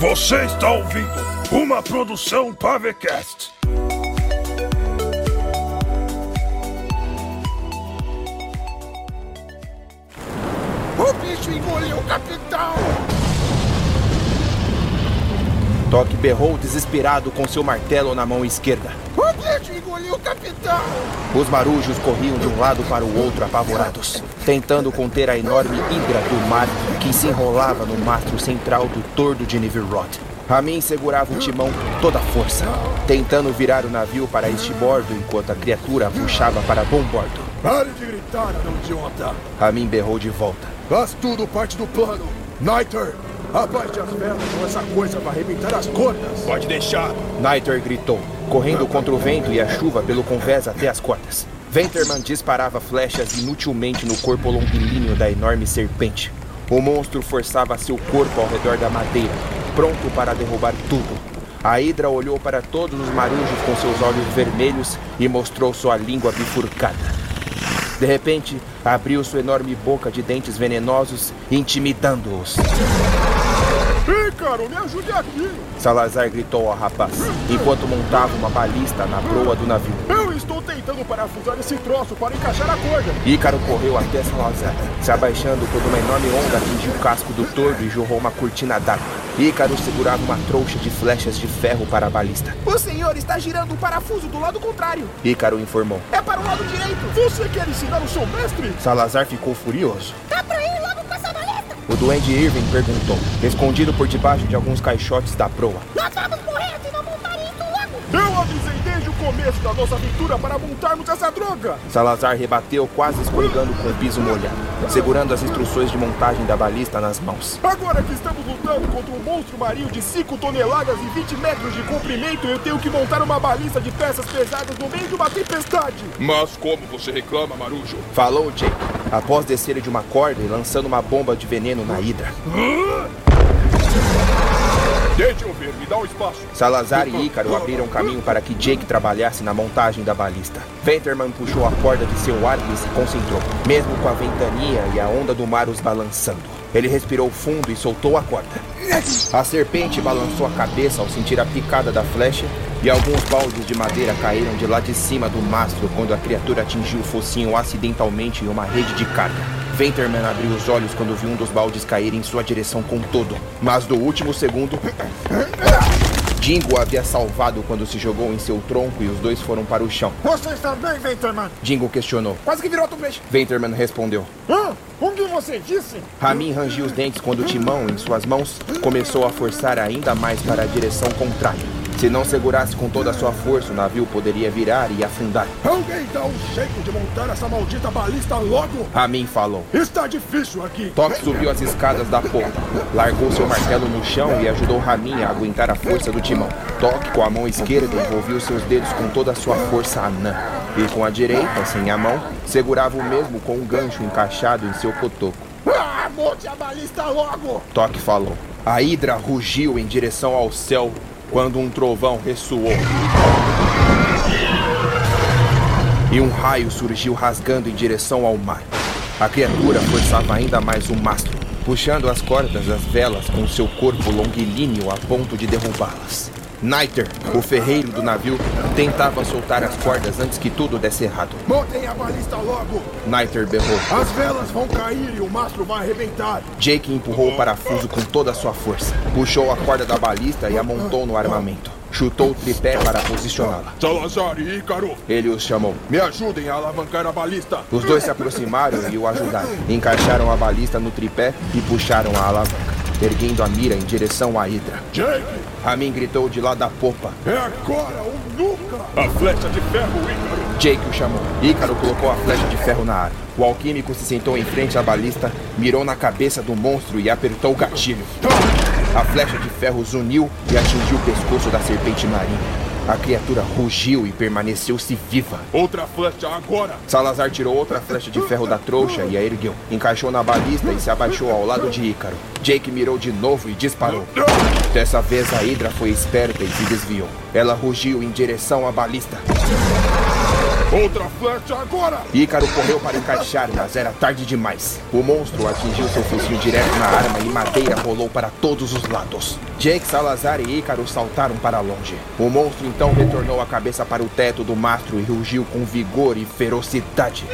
Você está ouvindo uma produção Pavecast. O bicho engoliu o capitão! Toque berrou desesperado com seu martelo na mão esquerda. O engoliu o capitão! Os marujos corriam de um lado para o outro apavorados, tentando conter a enorme hidra do mar que se enrolava no mastro central do tordo de Nivirod. Ramin segurava o timão com toda a força, tentando virar o navio para este bordo enquanto a criatura puxava para bom bordo. Pare de gritar, anão idiota! Ramin berrou de volta. Faz tudo parte do plano! Niter, aparte as velas ou essa coisa vai arrebentar as cordas! Pode deixar. Niter gritou, correndo contra o vento e a chuva pelo convés até as cordas. Venterman disparava flechas inutilmente no corpo longilíneo da enorme serpente. O monstro forçava seu corpo ao redor da madeira, pronto para derrubar tudo. A Hidra olhou para todos os marujos com seus olhos vermelhos e mostrou sua língua bifurcada. De repente, abriu sua enorme boca de dentes venenosos, intimidando-os. Ícaro, me ajude aqui! Salazar gritou ao rapaz, enquanto montava uma balista na proa do navio. Eu estou tentando parafusar esse troço para encaixar a corda! Ícaro correu até Salazar, se abaixando quando uma enorme onda atingiu o casco do tordo e jorrou uma cortina d'água. Ícaro segurava uma trouxa de flechas de ferro para a balista. O senhor está girando o parafuso do lado contrário. Ícaro informou. É para o lado direito. Você quer ensinar o seu mestre? Salazar ficou furioso. Dá pra O duende Irving perguntou, escondido por debaixo de alguns caixotes da proa. Nós vamos morrer se começo da nossa aventura para montarmos essa droga! Salazar rebateu, quase escorregando com o piso molhado, segurando as instruções de montagem da balista nas mãos. Agora que estamos lutando contra um monstro marinho de 5 toneladas e 20 metros de comprimento, eu tenho que montar uma balista de peças pesadas no meio de uma tempestade! Mas como você reclama, Marujo? Falou Jake, após descer de uma corda e lançando uma bomba de veneno na hidra. Ver, me dá um espaço. Salazar e Ícaro abriram caminho para que Jake trabalhasse na montagem da balista. Venterman puxou a corda de seu arco e se concentrou, mesmo com a ventania e a onda do mar os balançando. Ele respirou fundo e soltou a corda. A serpente balançou a cabeça ao sentir a picada da flecha e alguns baldes de madeira caíram de lá de cima do mastro quando a criatura atingiu o focinho acidentalmente em uma rede de carga. Venterman abriu os olhos quando viu um dos baldes cair em sua direção com todo, mas no último segundo. Dingo o havia salvado quando se jogou em seu tronco e os dois foram para o chão. Você está bem, Venterman? Dingo questionou. Quase que virou outro peixe. Venterman respondeu. Hã? O que você disse? Ramin rangiu os dentes quando o timão, em suas mãos, começou a forçar ainda mais para a direção contrária. Se não segurasse com toda a sua força, o navio poderia virar e afundar. Alguém dá um jeito de montar essa maldita balista logo! Ramin falou. Está difícil aqui! Toque subiu as escadas da popa, largou seu martelo no chão e ajudou Ramin a aguentar a força do timão. Toque, com a mão esquerda, envolveu seus dedos com toda a sua força anã. E com a direita, sem a mão, segurava o mesmo com um gancho encaixado em seu cotoco. Ah, monte a balista logo! Toque falou. A hidra rugiu em direção ao céu quando um trovão ressoou. E um raio surgiu rasgando em direção ao mar. A criatura forçava ainda mais o mastro, puxando as cordas das velas com seu corpo longilíneo a ponto de derrubá-las. Niter, o ferreiro do navio, tentava soltar as cordas antes que tudo desse errado. Montem a balista logo! Niter berrou. As velas vão cair e o mastro vai arrebentar! Jake empurrou o parafuso com toda a sua força, puxou a corda da balista e a montou no armamento. Chutou o tripé para posicioná-la. Salazar e Ícaro, Ele os chamou. me ajudem a alavancar a balista. Os dois se aproximaram e o ajudaram. Encaixaram a balista no tripé e puxaram a alavanca, erguendo a mira em direção à hidra. Jake, Ramin gritou de lá da popa. é agora ou nunca! A flecha de ferro, Ícaro. Jake o chamou. Ícaro colocou a flecha de ferro na área. O alquímico se sentou em frente à balista, mirou na cabeça do monstro e apertou o gatilho. A flecha de ferro zuniu e atingiu o pescoço da serpente marinha. A criatura rugiu e permaneceu-se viva. Outra flecha agora. Salazar tirou outra flecha de ferro da trouxa e a ergueu. Encaixou na balista e se abaixou ao lado de Ícaro. Jake mirou de novo e disparou. Dessa vez a Hidra foi esperta e se desviou. Ela rugiu em direção à balista. Outra flecha agora! Ícaro correu para encaixar, mas era tarde demais. O monstro atingiu seu focinho direto na arma e madeira rolou para todos os lados. Jake, Salazar e Ícaro saltaram para longe. O monstro então retornou a cabeça para o teto do mastro e rugiu com vigor e ferocidade.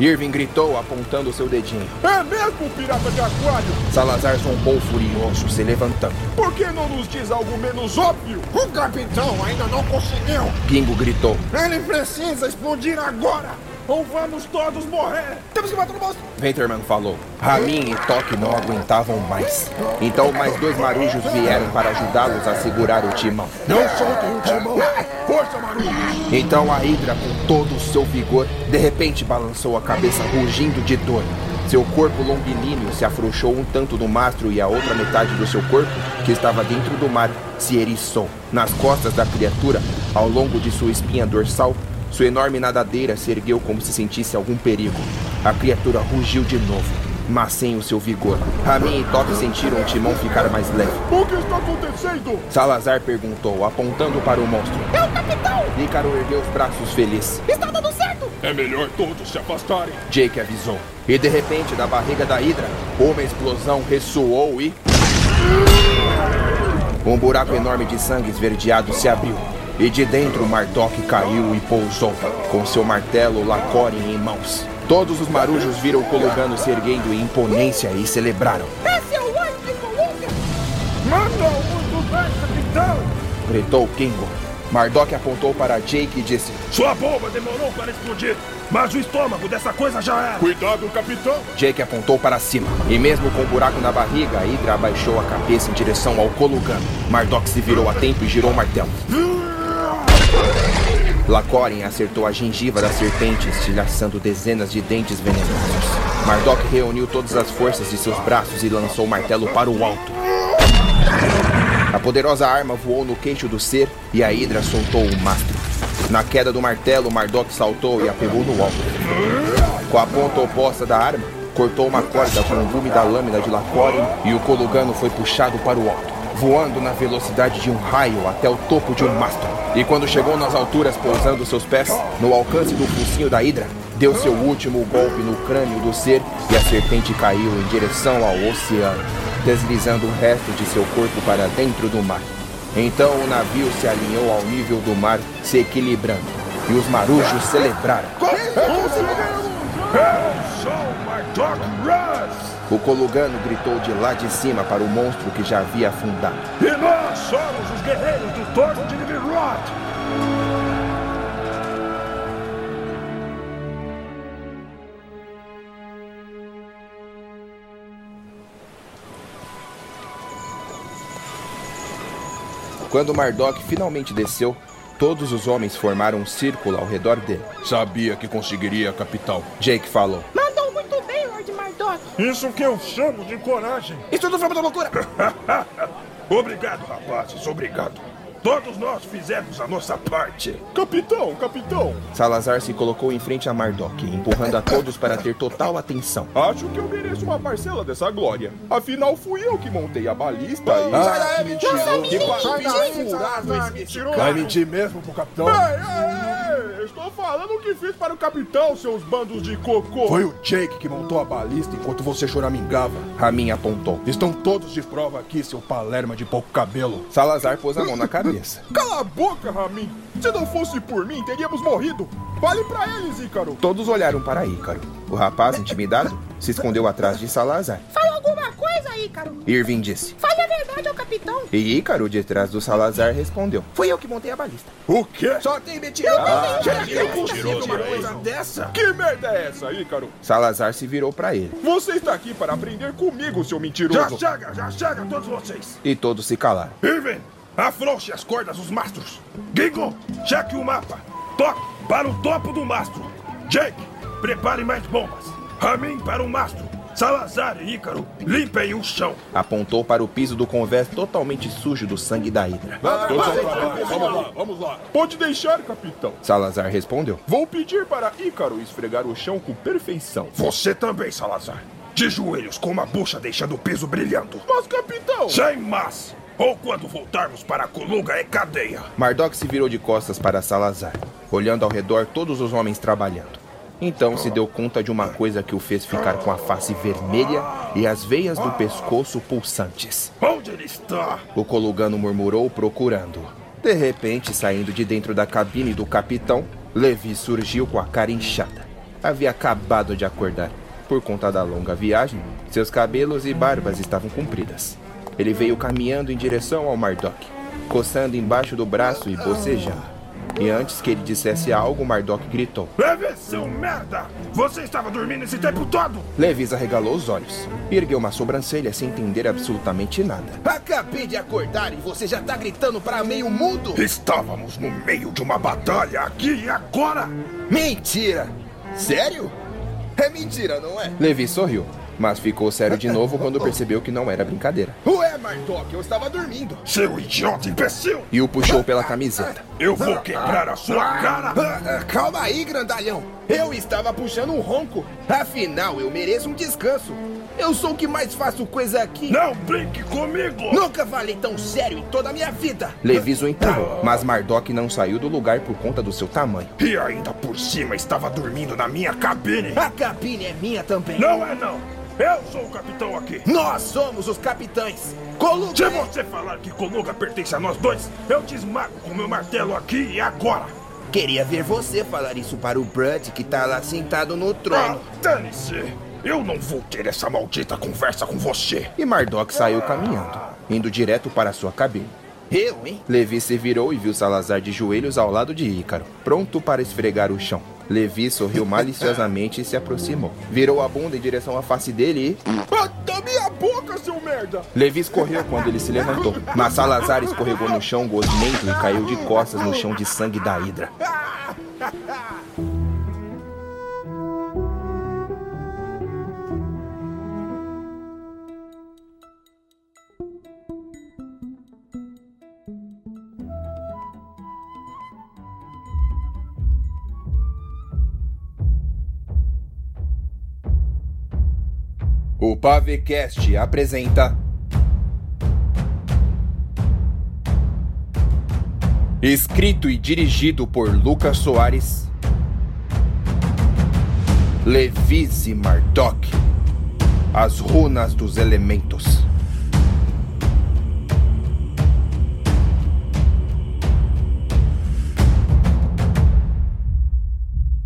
Irving gritou, apontando seu dedinho. É mesmo, pirata de aquário? Salazar zombou furioso, se levantando. Por que não nos diz algo menos óbvio? O capitão ainda não conseguiu. Pingo gritou. Ele precisa explodir agora. Ou vamos todos morrer? Temos que matar o monstro. Venterman falou. Ramin e Toque não aguentavam mais. Então mais dois marujos vieram para ajudá-los a segurar o timão. Não soltem o timão! Força, Marujo! Então a Hidra, com todo o seu vigor, de repente balançou a cabeça rugindo de dor. Seu corpo longilíneo se afrouxou um tanto do mastro e a outra metade do seu corpo, que estava dentro do mar, se eriçou. Nas costas da criatura, ao longo de sua espinha dorsal, sua enorme nadadeira se ergueu como se sentisse algum perigo. A criatura rugiu de novo, mas sem o seu vigor. Ramin e Toque sentiram o timão ficar mais leve. O que está acontecendo? Salazar perguntou, apontando para o monstro. É o capitão! Ícaro ergueu os braços feliz. Está dando certo! É melhor todos se afastarem. Jake avisou. E de repente, da barriga da Hidra, uma explosão ressoou e. Um buraco enorme de sangue esverdeado se abriu. E de dentro, Mardok caiu e pousou, com seu martelo Lacorin em mãos. Todos os marujos viram o Colugano se erguendo em imponência e celebraram. Esse é o ano de Colômbia! Manda o mundo ver, capitão! Gritou Kingo. Mardok apontou para Jake e disse: Sua bomba demorou para explodir, mas o estômago dessa coisa já era. Cuidado, capitão! Jake apontou para cima. E mesmo com um buraco na barriga, a Hydra abaixou a cabeça em direção ao Colugano. Mardok se virou a tempo e girou o martelo. Lacorin acertou a gengiva da serpente, estilhaçando dezenas de dentes venenosos. Mardok reuniu todas as forças de seus braços e lançou o martelo para o alto. A poderosa arma voou no queixo do ser e a Hydra soltou o mastro. Na queda do martelo, Mardok saltou e a pegou no alto. Com a ponta oposta da arma, cortou uma corda com o gume da lâmina de Lacorin e o Colugano foi puxado para o alto, voando na velocidade de um raio até o topo de um mastro. E quando chegou nas alturas, pousando seus pés no alcance do focinho da Hidra, deu seu último golpe no crânio do ser e a serpente caiu em direção ao oceano, deslizando o resto de seu corpo para dentro do mar. Então o navio se alinhou ao nível do mar, se equilibrando, e os marujos celebraram. O Sol Mardok Russ! O Colugano gritou de lá de cima para o monstro que já havia afundado. E nós somos os guerreiros do Torno de Nivirot! Quando Mardok finalmente desceu, todos os homens formaram um círculo ao redor dele. Sabia que conseguiria, capitão. Jake falou. Mardok! Isso que eu chamo de coragem! Isso tudo foi muita loucura. obrigado, rapazes, obrigado. Todos nós fizemos a nossa parte. Capitão, capitão! Salazar se colocou em frente a Mardok, empurrando a todos para ter total atenção. Acho que eu mereço uma parcela dessa glória. Afinal, fui eu que montei a balista e... Sai daí, mentiroso. Que furado esse. Vai mentir mesmo pro capitão? Ei, ei, ei, estou falando o que fiz para o capitão, seus bandos de cocô. Foi o Jake que montou a balista enquanto você choramingava. Ramin apontou. Estão todos de prova aqui, seu palerma de pouco cabelo. Salazar pôs a mão na cabeça. Cala a boca, Ramin! Se não fosse por mim, teríamos morrido. Fale pra eles, Ícaro. Todos olharam para Ícaro. O rapaz, intimidado, se escondeu atrás de Salazar. Fala alguma coisa, Ícaro! Irving disse. Fale a verdade ao capitão! E Ícaro, de trás do Salazar, respondeu. Fui eu que montei a balista. O quê? Só tem mentiroso. Ah, Já que mentiroso, possível uma coisa dessa? Que merda é essa, Ícaro? Salazar se virou para ele. Você está aqui para aprender comigo, seu Já mentiroso. chega, já chega, todos vocês! E todos se calaram. Irving, afrouxe as cordas dos mastros. Gingo, cheque o mapa. Toque para o topo do mastro. Jake, prepare mais bombas. Ramin para o mastro. Salazar e Ícaro, limpem o chão. Apontou para o piso do convés totalmente sujo do sangue da Hidra. Vamos lá, vamos lá. Pode deixar, capitão. Salazar respondeu. Vou pedir para Ícaro esfregar o chão com perfeição. Você também, Salazar. De joelhos com uma bucha deixando o piso brilhando. Mas, capitão... Sem mas. Ou quando voltarmos para a Coluga é cadeia. Mardok se virou de costas para Salazar, olhando ao redor todos os homens trabalhando. Então se deu conta de uma coisa que o fez ficar com a face vermelha e as veias do pescoço pulsantes. Onde ele está? O colugano murmurou procurando. De repente, saindo de dentro da cabine do capitão, Levi surgiu com a cara inchada. Havia acabado de acordar. Por conta da longa viagem, seus cabelos e barbas estavam compridas. Ele veio caminhando em direção ao Mardok, coçando embaixo do braço e bocejando. E antes que ele dissesse algo, Mardok gritou. Levi, seu merda! Você estava dormindo esse tempo todo? Levis arregalou os olhos e ergueu uma sobrancelha sem entender absolutamente nada. Acabei de acordar e você já tá gritando para meio mundo? Estávamos no meio de uma batalha aqui e agora! Mentira! Sério? É mentira, não é? Levi sorriu, mas ficou sério de novo quando percebeu que não era brincadeira. Ué, Mardok, eu estava dormindo. Seu idiota imbecil! E o puxou pela camiseta. Eu vou quebrar a sua cara! Ah, ah, calma aí, grandalhão. Eu estava puxando um ronco. Afinal, eu mereço um descanso. Eu sou o que mais faço coisa aqui. Não brinque comigo! Nunca falei tão sério em toda a minha vida. Levis o empurrou, mas Mardok não saiu do lugar por conta do seu tamanho. E ainda por cima estava dormindo na minha cabine! A cabine é minha também. Não é não! Eu sou o capitão aqui! Nós somos os capitães. Coluga. Se você falar que Coluga pertence a nós dois, eu te esmago com meu martelo aqui e agora! Queria ver você falar isso para o Brud que tá lá sentado no Ah, trono. dane-se! Eu não vou ter essa maldita conversa com você! E Mardok saiu caminhando, indo direto para sua cabine. Eu, hein? Levi se virou e viu Salazar de joelhos ao lado de Ícaro, pronto para esfregar o chão. Levi sorriu maliciosamente e se aproximou. Virou a bunda em direção à face dele e. Da minha boca, seu merda! Levi escorreu quando ele se levantou. Mas Salazar escorregou no chão gosmento e caiu de costas no chão de sangue da Hidra. O Pavecast apresenta. Escrito e dirigido por Lucas Soares. Levis e Mardok. As runas dos elementos.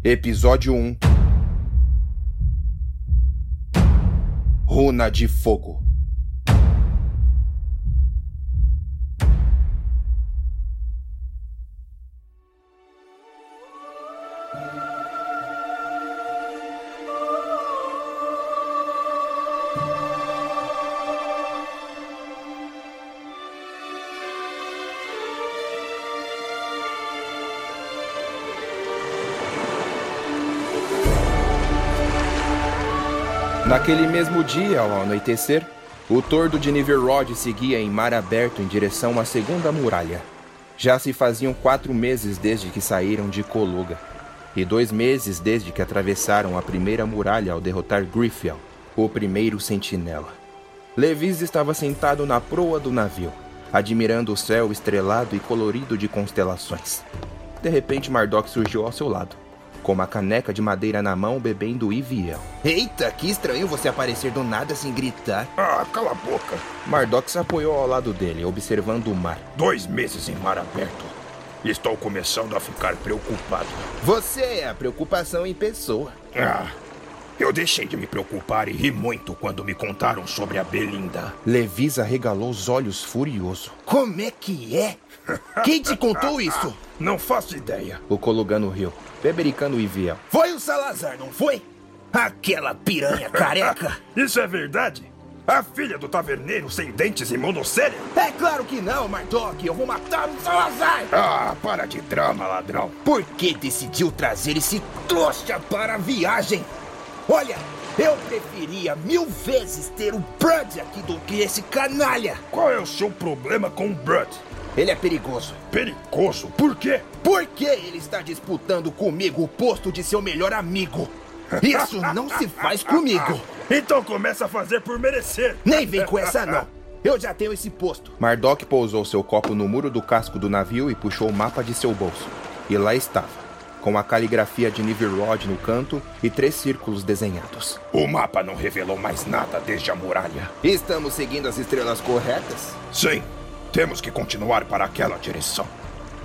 Episódio 1 Runa de Fogo. Naquele mesmo dia, ao anoitecer, o tordo de Niverod seguia em mar aberto em direção à segunda muralha. Já se faziam quatro meses desde que saíram de Coluga, e dois meses desde que atravessaram a primeira muralha ao derrotar Griffiel, o primeiro sentinela. Levis estava sentado na proa do navio, admirando o céu estrelado e colorido de constelações. De repente, Mardok surgiu ao seu lado, com uma caneca de madeira na mão, bebendo Iviel. Eita, que estranho você aparecer do nada sem gritar. Ah, cala a boca! Mardok se apoiou ao lado dele, observando o mar. Dois meses em mar aberto. Estou começando a ficar preocupado. Você é a preocupação em pessoa. Ah, eu deixei de me preocupar e ri muito quando me contaram sobre a Belinda. Levis arregalou os olhos furioso. Como é que é? Quem te contou isso? Não faço ideia. O Colugano riu, bebericando Iviel. Foi o Salazar, não foi? Aquela piranha careca. Isso é verdade? A filha do taverneiro sem dentes e monocelha? É claro que não, Mardok. Eu vou matar o Salazar. Ah, para de drama, ladrão. Por que decidiu trazer esse trouxa para a viagem? Olha, eu preferia mil vezes ter o Brud aqui do que esse canalha. Qual é o seu problema com o Brud? Ele é perigoso. Perigoso? Por quê? Por que ele está disputando comigo o posto de seu melhor amigo? Isso não se faz comigo. Então começa a fazer por merecer. Nem vem com essa não. Eu já tenho esse posto. Mardok pousou seu copo no muro do casco do navio e puxou o mapa de seu bolso. E lá estava, com a caligrafia de Niverod no canto e três círculos desenhados. O mapa não revelou mais nada desde a muralha. Estamos seguindo as estrelas corretas? Sim, temos que continuar para aquela direção.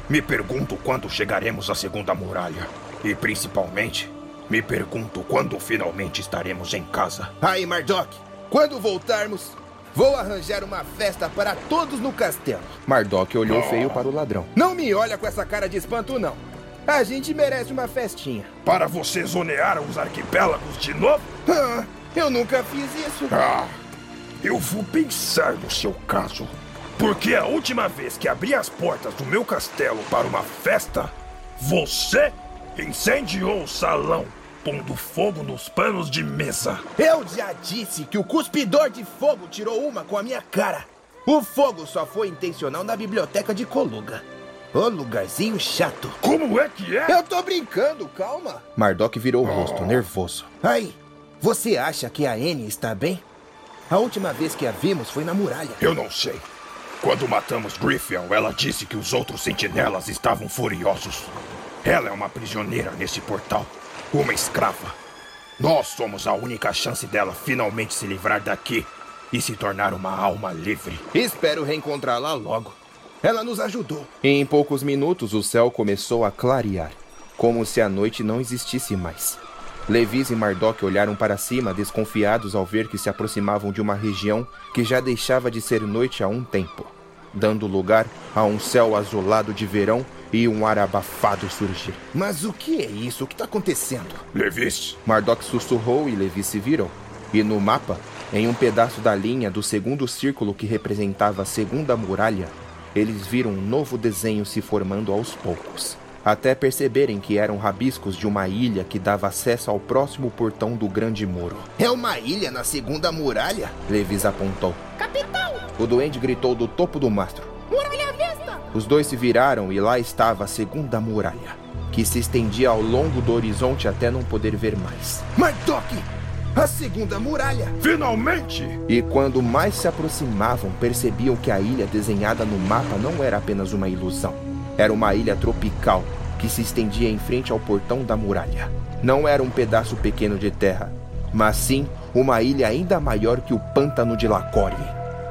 Me pergunto quando chegaremos à segunda muralha. E principalmente, me pergunto quando finalmente estaremos em casa. Aí, Mardok, quando voltarmos, vou arranjar uma festa para todos no castelo. Mardok olhou feio para o ladrão. Não me olha com essa cara de espanto, não. A gente merece uma festinha. Para você zonear os arquipélagos de novo? Ah, eu nunca fiz isso. Ah, eu vou pensar no seu caso. Porque a última vez que abri as portas do meu castelo para uma festa, você incendiou o salão, pondo fogo nos panos de mesa. Eu já disse que o cuspidor de fogo tirou uma com a minha cara. O fogo só foi intencional na biblioteca de Coluga. Ô lugarzinho chato. Como é que é? Eu tô brincando, calma. Mardok virou o rosto, nervoso. Aí, você acha que a Anne está bem? A última vez que a vimos foi na muralha. Eu não sei. Quando matamos Griffiel, ela disse que os outros sentinelas estavam furiosos. Ela é uma prisioneira nesse portal. Uma escrava. Nós somos a única chance dela finalmente se livrar daqui e se tornar uma alma livre. Espero reencontrá-la logo. Ela nos ajudou. E em poucos minutos o céu começou a clarear, como se a noite não existisse mais. Levis e Mardok olharam para cima, desconfiados ao ver que se aproximavam de uma região que já deixava de ser noite há um tempo, dando lugar a um céu azulado de verão e um ar abafado surgir. Mas o que é isso? O que está acontecendo? Levis, Mardok sussurrou e Levi se virou. E no mapa, em um pedaço da linha do segundo círculo que representava a segunda muralha, eles viram um novo desenho se formando aos poucos. Até perceberem que eram rabiscos de uma ilha que dava acesso ao próximo portão do Grande Muro. É uma ilha na segunda muralha? Levis apontou. Capitão, O duende gritou do topo do mastro. muralha à vista! Os dois se viraram e lá estava a segunda muralha, que se estendia ao longo do horizonte até não poder ver mais. Mardok! A segunda muralha! finalmente! E quando mais se aproximavam, percebiam que a ilha desenhada no mapa não era apenas uma ilusão. Era uma ilha tropical que se estendia em frente ao portão da muralha. Não era um pedaço pequeno de terra, mas sim uma ilha ainda maior que o pântano de Lacore.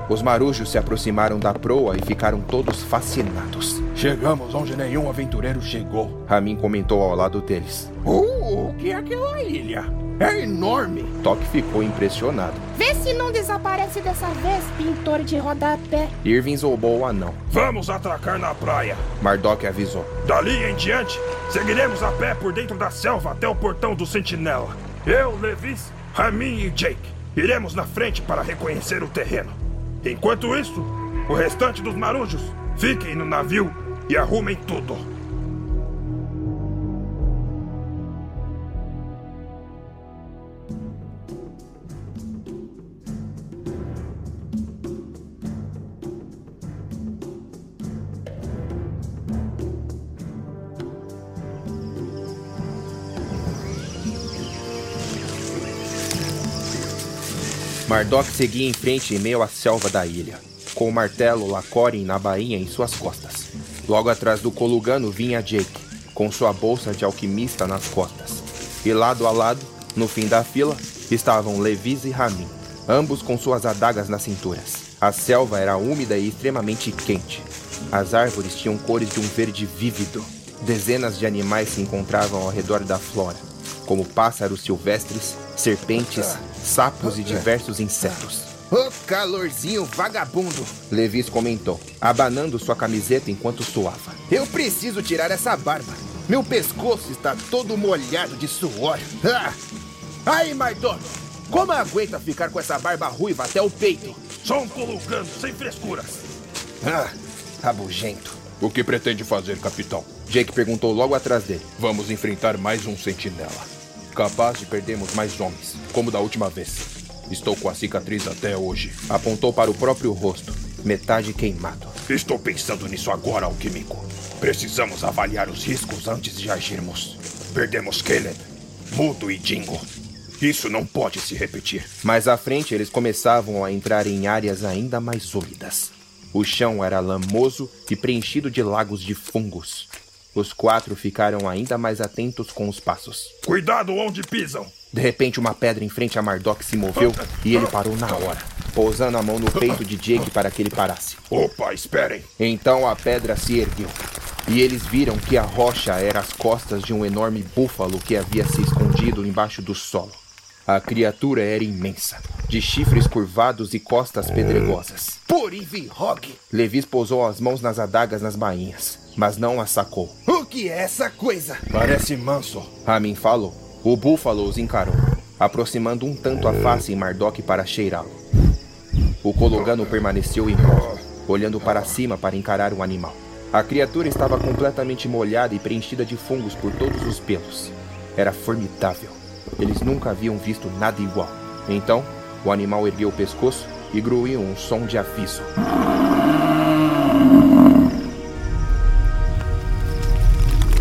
Os marujos se aproximaram da proa e ficaram todos fascinados. Chegamos onde nenhum aventureiro chegou. Ramin comentou ao lado deles. Uh, o que é aquela ilha? É enorme! Toque ficou impressionado. Vê se não desaparece dessa vez, pintor de rodapé. Irving zombou o anão. Vamos atracar na praia. Mardok avisou. Dali em diante, seguiremos a pé por dentro da selva até o portão do Sentinela. Eu, Levis, Ramin e Jake iremos na frente para reconhecer o terreno. Enquanto isso, o restante dos marujos fiquem no navio e arrumem tudo. Mardok seguia em frente em meio à selva da ilha, com o martelo Lacorin na bainha em suas costas. Logo atrás do Colugano vinha Jake, com sua bolsa de alquimista nas costas. E lado a lado, no fim da fila, estavam Levis e Ramin, ambos com suas adagas nas cinturas. A selva era úmida e extremamente quente. As árvores tinham cores de um verde vívido. Dezenas de animais se encontravam ao redor da flora, como pássaros silvestres, serpentes, sapos e diversos insetos. Ô calorzinho vagabundo! Levis comentou, abanando sua camiseta enquanto suava. Eu preciso tirar essa barba. Meu pescoço está todo molhado de suor. Ah! Aí, Mardok! Como aguenta ficar com essa barba ruiva até o peito? Só um colugando, sem frescuras. Ah, rabugento. O que pretende fazer, capitão? Jake perguntou logo atrás dele. Vamos enfrentar mais um sentinela. Capaz de perdermos mais homens, como da última vez. Estou com a cicatriz até hoje. Apontou para o próprio rosto, metade queimado. Estou pensando nisso agora, alquímico. Precisamos avaliar os riscos antes de agirmos. Perdemos Caleb, Mudo e Jingo. Isso não pode se repetir. Mais à frente, eles começavam a entrar em áreas ainda mais úmidas. O chão era lamoso e preenchido de lagos de fungos. Os quatro ficaram ainda mais atentos com os passos. Cuidado onde pisam. De repente, uma pedra em frente a Mardok se moveu e ele parou na hora, pousando a mão no peito de Jake para que ele parasse. Opa, esperem. Então a pedra se ergueu e eles viram que a rocha era as costas de um enorme búfalo que havia se escondido embaixo do solo. A criatura era imensa, de chifres curvados e costas pedregosas. Por Hog! Levis pousou as mãos nas adagas nas bainhas, mas não as sacou. O que é essa coisa? Parece manso. Ramin falou. O búfalo os encarou, aproximando um tanto a face em Mardok para cheirá-lo. O Cologano permaneceu imóvel, olhando para cima para encarar o animal. A criatura estava completamente molhada e preenchida de fungos por todos os pelos. Era formidável. Eles nunca haviam visto nada igual. Então, o animal ergueu o pescoço e gruiu um som de aviso.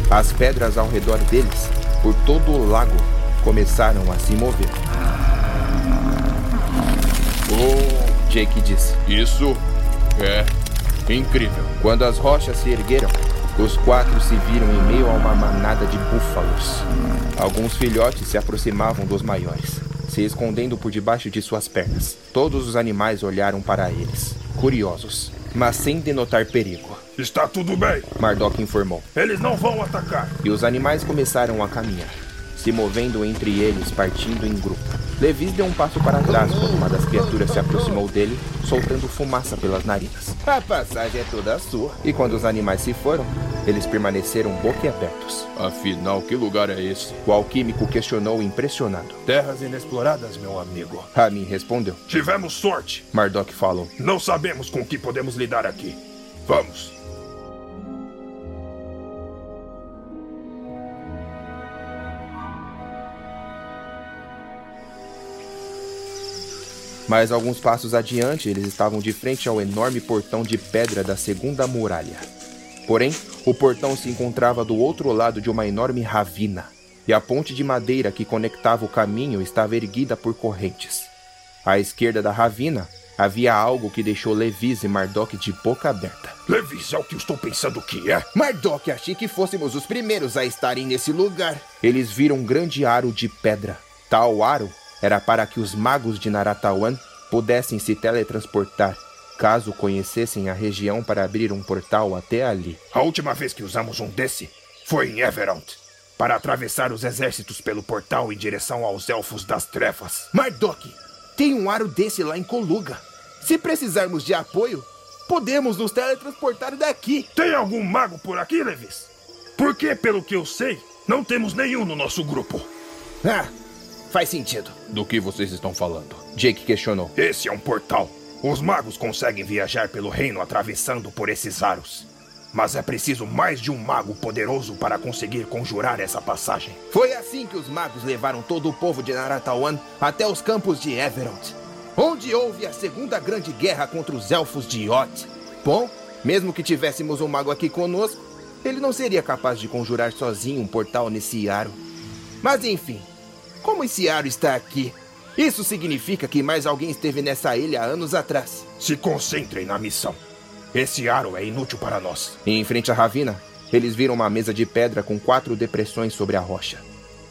As pedras ao redor deles por todo o lago começaram a se mover. Oh, Jake disse. Isso é incrível. Quando as rochas se ergueram, os quatro se viram em meio a uma manada de búfalos. Alguns filhotes se aproximavam dos maiores, se escondendo por debaixo de suas pernas. Todos os animais olharam para eles, curiosos, mas sem denotar perigo. Está tudo bem. Mardok informou. Eles não vão atacar. E os animais começaram a caminhar, se movendo entre eles, partindo em grupo. Levis deu um passo para trás quando uma das criaturas se aproximou dele, soltando fumaça pelas narinas. A passagem é toda sua. E quando os animais se foram, eles permaneceram boquiabertos. Afinal, que lugar é esse? O alquímico questionou impressionado. Terras inexploradas, meu amigo. Ramin respondeu. Tivemos sorte. Mardok falou. Não sabemos com que podemos lidar aqui. Vamos. Mas alguns passos adiante, eles estavam de frente ao enorme portão de pedra da segunda muralha. Porém, o portão se encontrava do outro lado de uma enorme ravina, e a ponte de madeira que conectava o caminho estava erguida por correntes. À esquerda da ravina, havia algo que deixou Levis e Mardok de boca aberta. Levis é o que eu estou pensando que é. Mardok, achei que fôssemos os primeiros a estarem nesse lugar. Eles viram um grande aro de pedra. Tal aro era para que os magos de Naratawan pudessem se teletransportar, caso conhecessem a região para abrir um portal até ali. A última vez que usamos um desse foi em Everond, para atravessar os exércitos pelo portal em direção aos Elfos das Trevas. Mardok, tem um aro desse lá em Coluga. Se precisarmos de apoio, podemos nos teletransportar daqui. Tem algum mago por aqui, Levis? Porque, pelo que eu sei, não temos nenhum no nosso grupo. Ah, Faz sentido. Do que vocês estão falando? Jake questionou. Esse é um portal. Os magos conseguem viajar pelo reino atravessando por esses aros. Mas é preciso mais de um mago poderoso para conseguir conjurar essa passagem. Foi assim que os magos levaram todo o povo de Naratawan até os campos de Everond, onde houve a segunda grande guerra contra os elfos de Iot. Bom, mesmo que tivéssemos um mago aqui conosco, ele não seria capaz de conjurar sozinho um portal nesse aro. Mas enfim, como esse aro está aqui? Isso significa que mais alguém esteve nessa ilha anos atrás. Se concentrem na missão. Esse aro é inútil para nós. E em frente à ravina, eles viram uma mesa de pedra com quatro depressões sobre a rocha.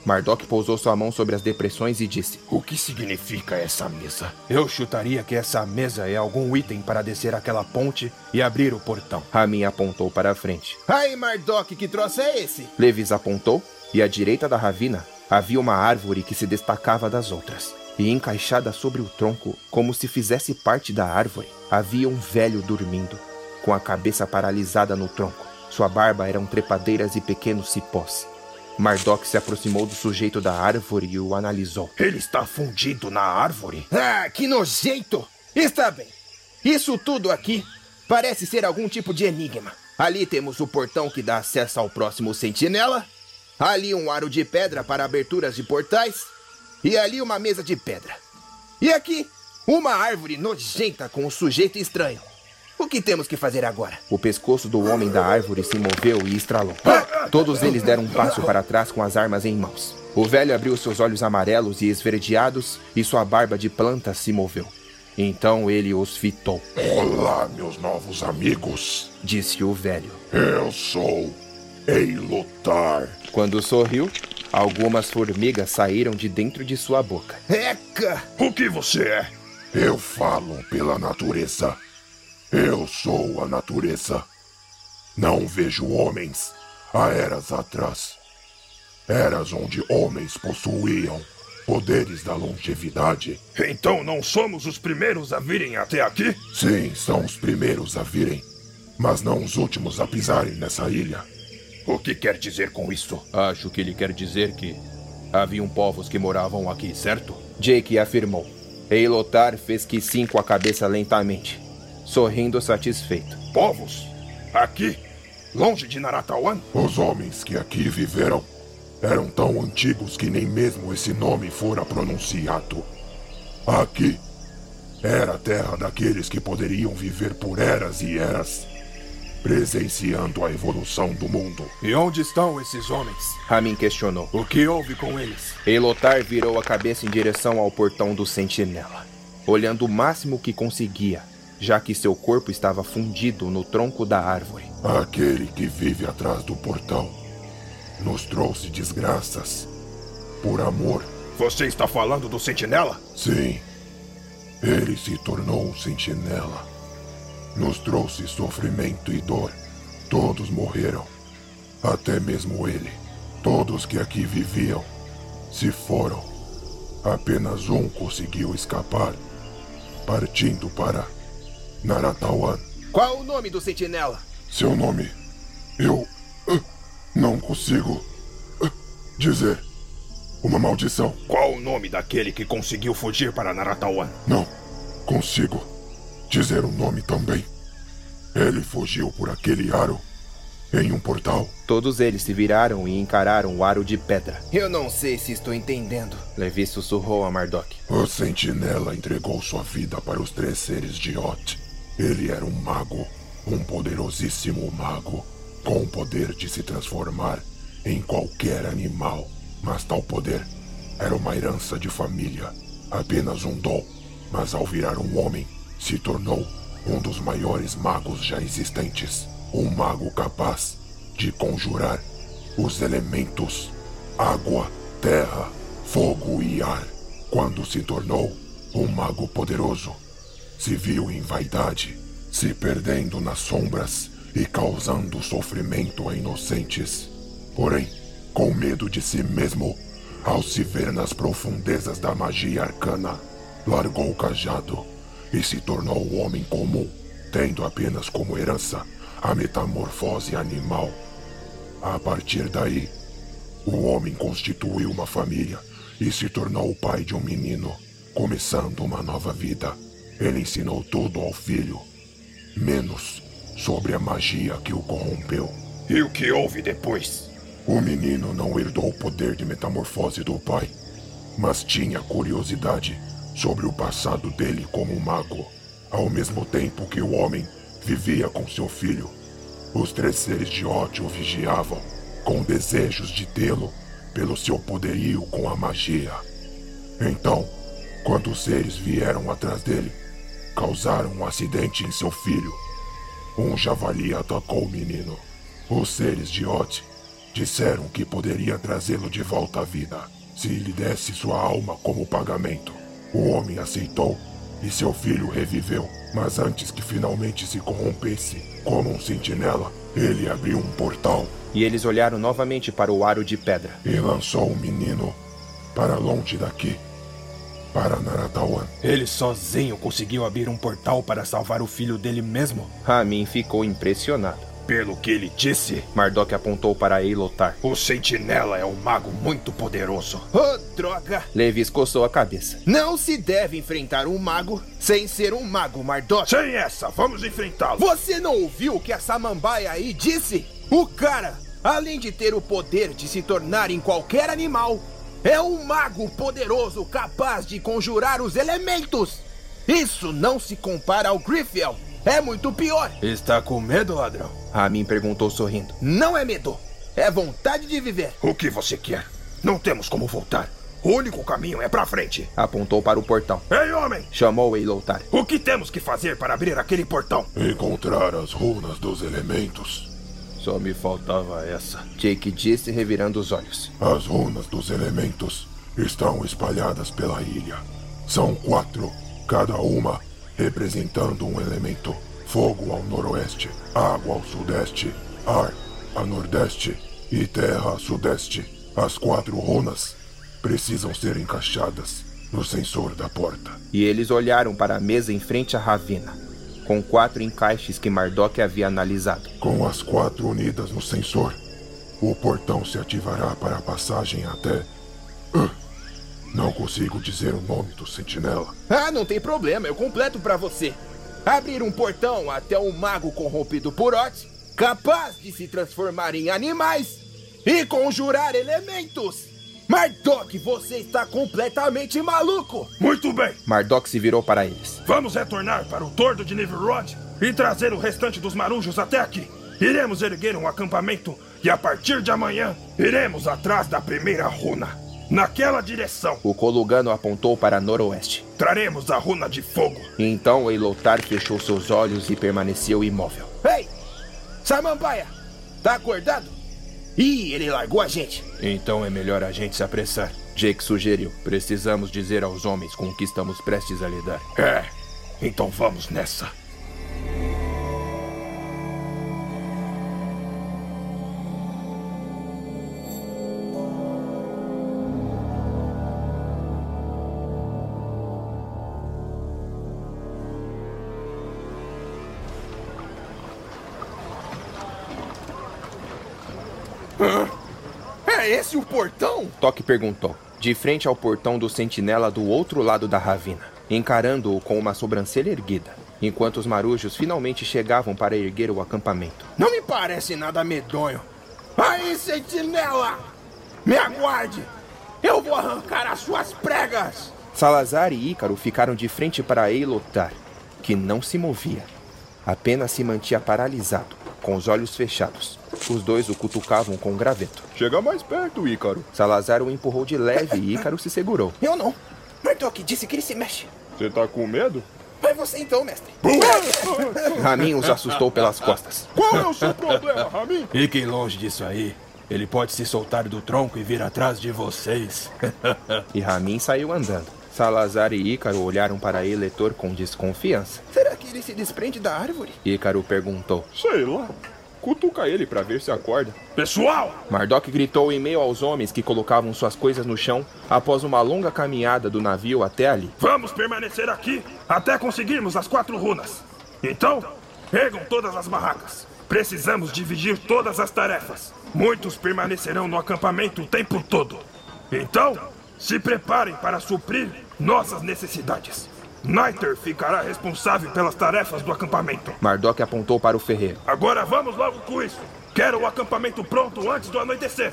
Mardok pousou sua mão sobre as depressões e disse: O que significa essa mesa? Eu chutaria que essa mesa é algum item para descer aquela ponte e abrir o portão. Ramin apontou para a frente. Ai, Mardok, que troço é esse? Levis apontou e à direita da ravina Havia uma árvore que se destacava das outras, e encaixada sobre o tronco, como se fizesse parte da árvore, havia um velho dormindo, com a cabeça paralisada no tronco. Sua barba eram trepadeiras e pequenos cipós. Mardok se aproximou do sujeito da árvore e o analisou. Ele está fundido na árvore? Ah, que nojento! Está bem. Isso tudo aqui parece ser algum tipo de enigma. Ali temos o portão que dá acesso ao próximo sentinela Ali um aro de pedra para aberturas de portais. E ali uma mesa de pedra. E aqui, uma árvore nojenta com um sujeito estranho. O que temos que fazer agora? O pescoço do homem da árvore se moveu e estralou. Todos eles deram um passo para trás com as armas em mãos. O velho abriu seus olhos amarelos e esverdeados e sua barba de planta se moveu. Então ele os fitou. Olá, meus novos amigos. Disse o velho. Eu sou Eilotar. Quando sorriu, algumas formigas saíram de dentro de sua boca. Eca! O que você é? Eu falo pela natureza. Eu sou a natureza. Não vejo homens há eras atrás. Eras onde homens possuíam poderes da longevidade. Então não somos os primeiros a virem até aqui? Sim, são os primeiros a virem, mas não os últimos a pisarem nessa ilha. O que quer dizer com isso? Acho que ele quer dizer que haviam povos que moravam aqui, certo? Jake afirmou. Eilotar fez que sim com a cabeça lentamente, sorrindo satisfeito. Povos? Aqui? Longe de Naratawan? Os homens que aqui viveram eram tão antigos que nem mesmo esse nome fora pronunciado. Aqui era a terra daqueles que poderiam viver por eras e eras, presenciando a evolução do mundo. E onde estão esses homens? Ramin questionou. O que houve com eles? Eilotar virou a cabeça em direção ao portão do sentinela, olhando o máximo que conseguia, já que seu corpo estava fundido no tronco da árvore. Aquele que vive atrás do portão nos trouxe desgraças. Por amor. Você está falando do sentinela? Sim. Ele se tornou um sentinela. Nos trouxe sofrimento e dor. Todos morreram. Até mesmo ele. Todos que aqui viviam se foram. Apenas um conseguiu escapar, partindo para Naratawan. Qual o nome do sentinela? Seu nome? Eu. Uh, não consigo. Uh, dizer. Uma maldição. Qual o nome daquele que conseguiu fugir para Naratawan? Não. Consigo. Dizer o nome também. Ele fugiu por aquele aro. Em um portal. Todos eles se viraram e encararam o aro de pedra. Eu não sei se estou entendendo. Levi sussurrou a Mardok. O sentinela entregou sua vida para os três seres de Ot. Ele era um mago. Um poderosíssimo mago. Com o poder de se transformar em qualquer animal. Mas tal poder era uma herança de família. Apenas um dom. Mas ao virar um homem, se tornou um dos maiores magos já existentes. Um mago capaz de conjurar os elementos água, terra, fogo e ar. Quando se tornou um mago poderoso, se viu em vaidade, se perdendo nas sombras e causando sofrimento a inocentes. Porém, com medo de si mesmo, ao se ver nas profundezas da magia arcana, largou o cajado e se tornou um homem comum, tendo apenas como herança a metamorfose animal. A partir daí, o homem constituiu uma família e se tornou o pai de um menino, começando uma nova vida. Ele ensinou tudo ao filho, menos sobre a magia que o corrompeu. E o que houve depois? O menino não herdou o poder de metamorfose do pai, mas tinha curiosidade sobre o passado dele como mago, ao mesmo tempo que o homem vivia com seu filho. Os três seres de Ot o vigiavam, com desejos de tê-lo pelo seu poderio com a magia. Então, quando os seres vieram atrás dele, causaram um acidente em seu filho. Um javali atacou o menino. Os seres de Ot disseram que poderia trazê-lo de volta à vida se lhe desse sua alma como pagamento. O homem aceitou e seu filho reviveu. Mas antes que finalmente se corrompesse como um sentinela, ele abriu um portal. E eles olharam novamente para o aro de pedra. E lançou o menino para longe daqui. Para Naratawan. Ele sozinho conseguiu abrir um portal para salvar o filho dele mesmo? Ramin ficou impressionado. Pelo que ele disse, Mardok apontou para Eilotar. O sentinela é um mago muito poderoso. Oh, droga! Levi escoçou a cabeça. Não se deve enfrentar um mago sem ser um mago, Mardok. Sem essa, vamos enfrentá-lo. Você não ouviu o que a samambaia aí disse? O cara, além de ter o poder de se tornar em qualquer animal, é um mago poderoso capaz de conjurar os elementos. Isso não se compara ao Griffiel. É muito pior. Está com medo, ladrão? Ramin perguntou sorrindo. Não é medo. É vontade de viver. O que você quer? Não temos como voltar. O único caminho é pra frente. Apontou para o portão. Ei, homem! Chamou Eilotar. O que temos que fazer para abrir aquele portão? Encontrar as runas dos elementos. Só me faltava essa. Jake disse, revirando os olhos. As runas dos elementos estão espalhadas pela ilha. São quatro, cada uma representando um elemento: fogo ao noroeste, água ao sudeste, ar a nordeste e terra a sudeste. As quatro runas precisam ser encaixadas no sensor da porta. E eles olharam para a mesa em frente à Ravina, com quatro encaixes que Mardok havia analisado. Com as quatro unidas no sensor, o portão se ativará para a passagem até. Não consigo dizer o nome do sentinela. Ah, não tem problema, eu completo para você. Abrir um portão até um mago corrompido por Ot, capaz de se transformar em animais e conjurar elementos. Mardok, você está completamente maluco! Muito bem! Mardok se virou para eles. Vamos retornar para o tordo de Nivrod e trazer o restante dos marujos até aqui. Iremos erguer um acampamento e a partir de amanhã iremos atrás da primeira runa. Naquela direção. O Kolugano apontou para noroeste. Traremos a runa de fogo. Então Eilotar fechou seus olhos e permaneceu imóvel. Ei! Samambaia! Tá acordado? Ih, ele largou a gente. Então é melhor a gente se apressar. Jake sugeriu. Precisamos dizer aos homens com o que estamos prestes a lidar. É, então vamos nessa. Portão? Toque perguntou, de frente ao portão do sentinela do outro lado da ravina, encarando-o com uma sobrancelha erguida, enquanto os marujos finalmente chegavam para erguer o acampamento. Não me parece nada medonho. Aí, sentinela! Me aguarde! Eu vou arrancar as suas pregas! Salazar e Ícaro ficaram de frente para Eilotar, que não se movia. Apenas se mantinha paralisado, com os olhos fechados. Os dois o cutucavam com um graveto. Chega mais perto, Ícaro. Salazar o empurrou de leve e Ícaro se segurou. Eu não. Mardok disse que ele se mexe. Você tá com medo? Vai você então, mestre. Ramin os assustou pelas costas. Qual é o seu problema, Ramin? Fiquem longe disso aí. Ele pode se soltar do tronco e vir atrás de vocês. E Ramin saiu andando. Salazar e Ícaro olharam para Eletor com desconfiança. Será ele se desprende da árvore? Ícaro perguntou. Sei lá. Cutuca ele pra ver se acorda. Pessoal, Mardok gritou em meio aos homens que colocavam suas coisas no chão após uma longa caminhada do navio até ali. vamos permanecer aqui até conseguirmos as quatro runas. Então, ergam todas as barracas. Precisamos dividir todas as tarefas. Muitos permanecerão no acampamento o tempo todo. Então, se preparem para suprir nossas necessidades. Niter ficará responsável pelas tarefas do acampamento. Mardok apontou para o ferreiro. Agora vamos logo com isso. Quero o acampamento pronto antes do anoitecer.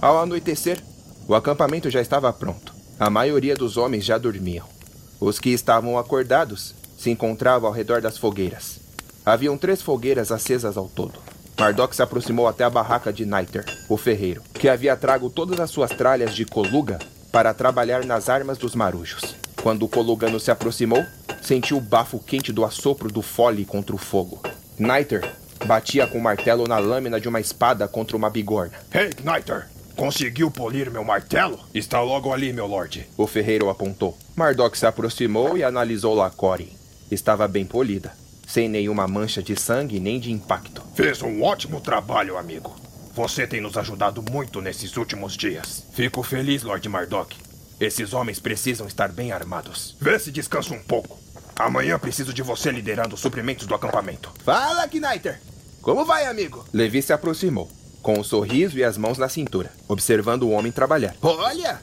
Ao anoitecer, o acampamento já estava pronto. A maioria dos homens já dormiam. Os que estavam acordados se encontravam ao redor das fogueiras. Haviam três fogueiras acesas ao todo. Mardok se aproximou até a barraca de Niter, o ferreiro, que havia trago todas as suas tralhas de coluga para trabalhar nas armas dos marujos. Quando o colugano se aproximou, sentiu o bafo quente do assopro do fole contra o fogo. Niter batia com o martelo na lâmina de uma espada contra uma bigorna. Hey, Niter, conseguiu polir meu martelo? Está logo ali, meu lorde. O ferreiro apontou. Mardok se aproximou e analisou Lacore. Estava bem polida, sem nenhuma mancha de sangue nem de impacto. Fez um ótimo trabalho, amigo. Você tem nos ajudado muito nesses últimos dias. Fico feliz, Lord Mardok. Esses homens precisam estar bem armados. Vê se descansa um pouco. Amanhã preciso de você liderando os suprimentos do acampamento. Fala, Kniter. Como vai, amigo? Levi se aproximou, com um sorriso e as mãos na cintura, observando o homem trabalhar. Olha,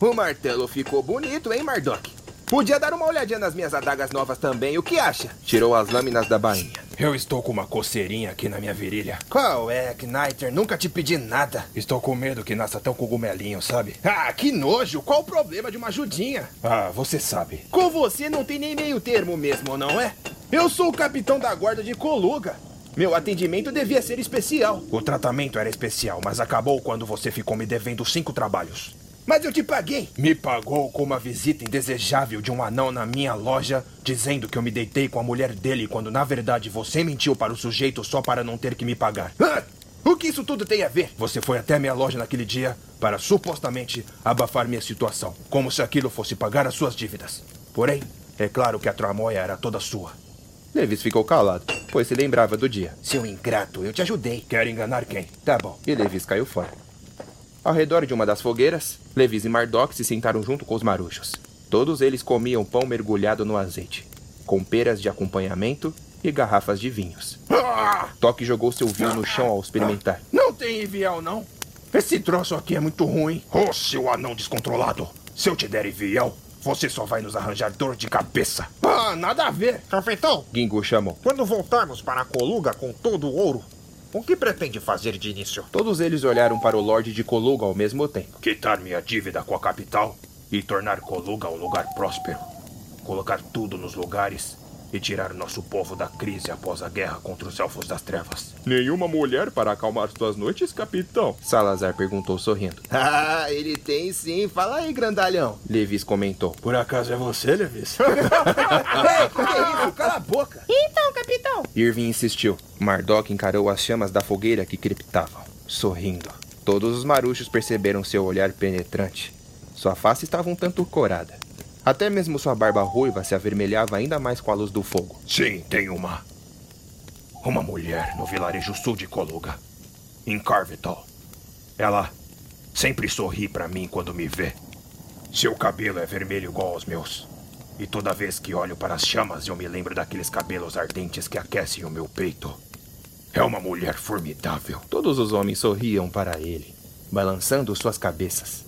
o martelo ficou bonito, hein, Mardok? Podia dar uma olhadinha nas minhas adagas novas também, o que acha? Tirou as lâminas da bainha. Eu estou com uma coceirinha aqui na minha virilha. Qual é, Kniter? Nunca te pedi nada. Estou com medo que nasça um cogumelinho, sabe? Ah, que nojo! Qual o problema de uma ajudinha? Ah, você sabe. Com você não tem nem meio termo mesmo, não é? Eu sou o capitão da guarda de Coluga. Meu atendimento devia ser especial. O tratamento era especial, mas acabou quando você ficou me devendo cinco trabalhos. Mas eu te paguei. Me pagou com uma visita indesejável de um anão na minha loja, dizendo que eu me deitei com a mulher dele, quando na verdade você mentiu para o sujeito só para não ter que me pagar. Ah, o que isso tudo tem a ver? Você foi até minha loja naquele dia para supostamente abafar minha situação, como se aquilo fosse pagar as suas dívidas. Porém, é claro que a tramóia era toda sua. Levis ficou calado, pois se lembrava do dia. Seu ingrato, eu te ajudei. Quer enganar quem? Tá bom. E Levis caiu fora. Ao redor de uma das fogueiras, Levis e Mardok se sentaram junto com os marujos. Todos eles comiam pão mergulhado no azeite, com peras de acompanhamento e garrafas de vinhos. Ah! Toque jogou seu vinho no chão ao experimentar. Não tem Iviel, não. Esse troço aqui é muito ruim. Ô, oh, seu anão descontrolado. Se eu te der Iviel, você só vai nos arranjar dor de cabeça. Ah, nada a ver. Capitão, Gingo chamou. quando voltarmos para a Coluga com todo o ouro, o que pretende fazer de início? Todos eles olharam para o Lorde de Coluga ao mesmo tempo. Quitar minha dívida com a capital e tornar Coluga um lugar próspero. Colocar tudo nos lugares e tirar nosso povo da crise após a guerra contra os Elfos das Trevas. Nenhuma mulher para acalmar suas noites, capitão? Salazar perguntou sorrindo. Ah, ele tem sim. Fala aí, grandalhão. Levis comentou. Por acaso é você, Levis? Ei, que é isso? Cala a boca. Então, capitão. Irving insistiu. Mardok encarou as chamas da fogueira que crepitavam, sorrindo. Todos os maruchos perceberam seu olhar penetrante. Sua face estava um tanto corada. Até mesmo sua barba ruiva se avermelhava ainda mais com a luz do fogo. Sim, tem uma. Uma mulher no vilarejo sul de Coluga, em Carvital. Ela sempre sorri para mim quando me vê. Seu cabelo é vermelho igual aos meus. E toda vez que olho para as chamas, eu me lembro daqueles cabelos ardentes que aquecem o meu peito. É uma mulher formidável. Todos os homens sorriam para ele, balançando suas cabeças.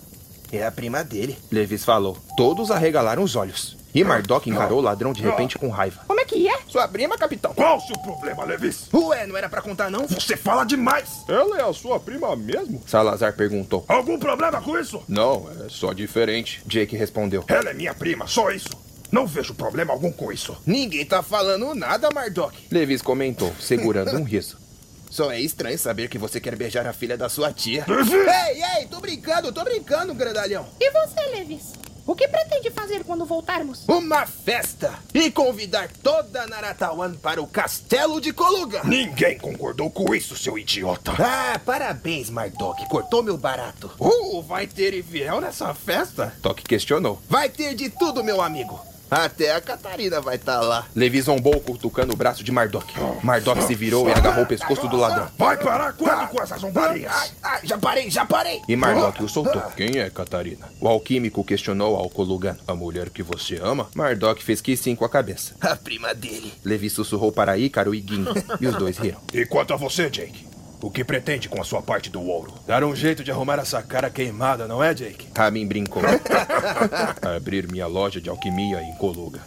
É a prima dele, Levis falou. Todos arregalaram os olhos. E Mardok encarou o ladrão de repente com raiva. Como é que é? Sua prima, capitão. Qual o seu problema, Levis? Ué, não era para contar, não? Você fala demais! Ela é a sua prima mesmo? Salazar perguntou. Algum problema com isso? Não, é só diferente. Jake respondeu. Ela é minha prima, só isso. Não vejo problema algum com isso. Ninguém tá falando nada, Mardok. Levis comentou, segurando um riso. Só é estranho saber que você quer beijar a filha da sua tia. ei, ei, tô brincando, tô brincando, grandalhão. E você, Levis? O que pretende fazer quando voltarmos? Uma festa e convidar toda Naratawan para o castelo de Coluga. Ninguém concordou com isso, seu idiota. Ah, parabéns, Mardok. Cortou meu barato. Uh, vai ter Iviel nessa festa? Toque questionou. Vai ter de tudo, meu amigo. Até a Catarina vai estar lá. Levi zombou cutucando o braço de Mardok. Mardok se virou e agarrou o pescoço do ladrão. Vai parar quando com essas zombarias? Ai, ai, já parei, já parei. E Mardok o soltou. Quem é Catarina? O alquímico questionou ao Colugan. A mulher que você ama? Mardok fez que sim com a cabeça. A prima dele. Levi sussurrou para Ícaro e Gin. e os dois riram. E quanto a você, Jake? O que pretende com a sua parte do ouro? Dar um jeito de arrumar essa cara queimada, não é, Jake? Ramin brincou. Abrir minha loja de alquimia em Coluga.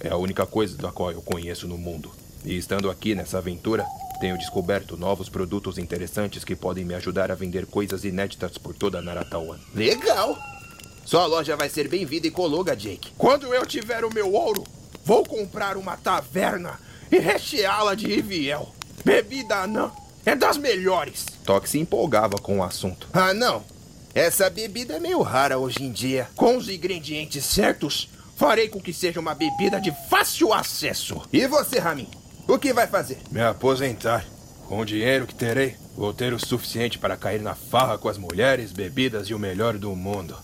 É a única coisa da qual eu conheço no mundo. E estando aqui nessa aventura, tenho descoberto novos produtos interessantes que podem me ajudar a vender coisas inéditas por toda Naratawan. Legal! Sua loja vai ser bem-vinda em Coluga, Jake. Quando eu tiver o meu ouro, vou comprar uma taverna e recheá-la de Iviel. Bebida anã é das melhores. Toque se empolgava com o assunto. Ah, não. Essa bebida é meio rara hoje em dia. Com os ingredientes certos, farei com que seja uma bebida de fácil acesso. E você, Ramin? O que vai fazer? Me aposentar. Com o dinheiro que terei, vou ter o suficiente para cair na farra com as mulheres, bebidas e o melhor do mundo.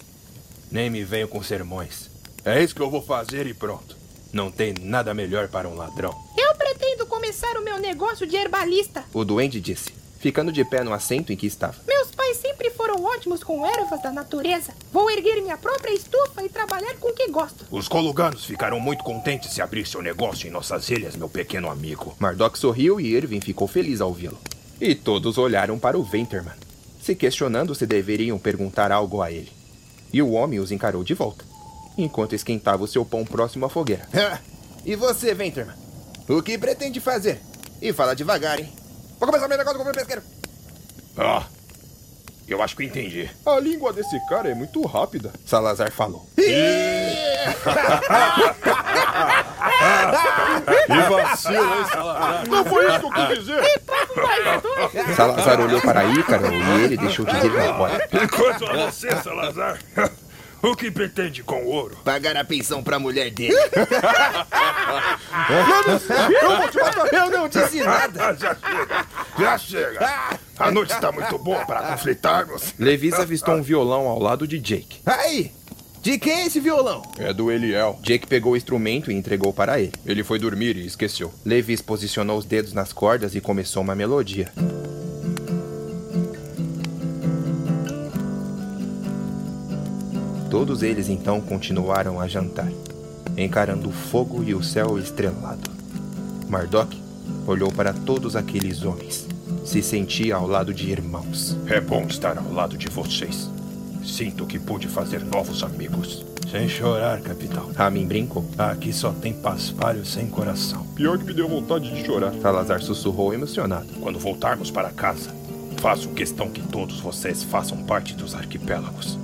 Nem me venho com sermões. É isso que eu vou fazer e pronto. Não tem nada melhor para um ladrão. Eu pretendo começar o meu negócio de herbalista. O duende disse, ficando de pé no assento em que estava. Meus pais sempre foram ótimos com ervas da natureza. Vou erguer minha própria estufa e trabalhar com o que gosto. Os coluganos ficarão muito contentes se abrir seu negócio em nossas ilhas, meu pequeno amigo. Mardok sorriu e Irving ficou feliz ao vê-lo. E todos olharam para o Venterman, se questionando se deveriam perguntar algo a ele. E o homem os encarou de volta, enquanto esquentava o seu pão próximo à fogueira. e você, Venterman? O que pretende fazer? E fala devagar, hein? Vou começar meu negócio com o pesqueiro. Ah, eu acho que entendi. A língua desse cara é muito rápida. Salazar falou. Que vacilo, hein, Salazar? Não foi isso que eu quis dizer. Salazar olhou para Ícaro e ele deixou de rir na hora. Enquanto a você, Salazar, o que pretende com o ouro? Pagar a pensão pra mulher dele. Eu não disse nada. Ah, já chega, já chega. A noite está muito boa para conflitarmos. Levis avistou um violão ao lado de Jake. Aí, de quem é esse violão? É do Eliel. Jake pegou o instrumento e entregou para ele. Ele foi dormir e esqueceu. Levis posicionou os dedos nas cordas e começou uma melodia. Todos eles então continuaram a jantar, encarando o fogo e o céu estrelado. Mardok olhou para todos aqueles homens. Se sentia ao lado de irmãos. É bom estar ao lado de vocês. Sinto que pude fazer novos amigos. Sem chorar, capitão. Ramin brincou. Aqui só tem paspalho sem coração. Pior que me deu vontade de chorar. Salazar sussurrou emocionado. Quando voltarmos para casa, faço questão que todos vocês façam parte dos arquipélagos.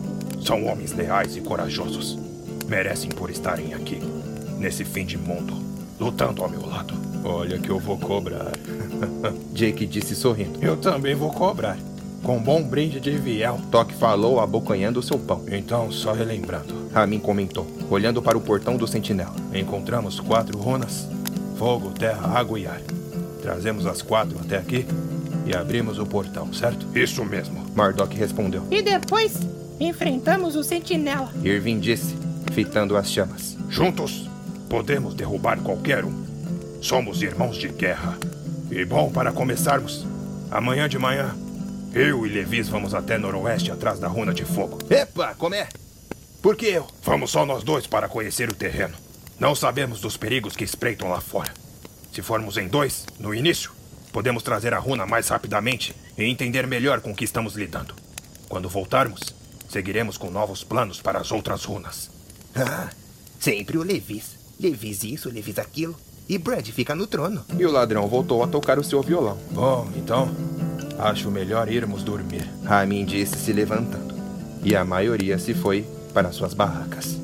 São homens leais e corajosos. Merecem por estarem aqui, nesse fim de mundo, lutando ao meu lado. Olha que eu vou cobrar. Jake disse sorrindo. Eu também vou cobrar. Com um bom brinde de viel. Toque falou, abocanhando o seu pão. Então, só relembrando. Ramin comentou, olhando para o portão do sentinela. Encontramos quatro runas: fogo, terra, água e ar. Trazemos as quatro até aqui e abrimos o portão, certo? Isso mesmo. Mardok respondeu. E depois enfrentamos o sentinela. Irving disse, fitando as chamas. Juntos, podemos derrubar qualquer um. Somos irmãos de guerra. E bom, para começarmos, amanhã de manhã, eu e Levis vamos até noroeste atrás da runa de fogo. Epa, como é? Por que eu? Vamos só nós dois para conhecer o terreno. Não sabemos dos perigos que espreitam lá fora. Se formos em dois, no início, podemos trazer a runa mais rapidamente e entender melhor com o que estamos lidando. Quando voltarmos, seguiremos com novos planos para as outras runas. Ah, sempre o Levis. Levis isso, Levis aquilo. E Brad fica no trono. E o ladrão voltou a tocar o seu violão. Bom, então, acho melhor irmos dormir. Ramin disse se levantando. E a maioria se foi para suas barracas.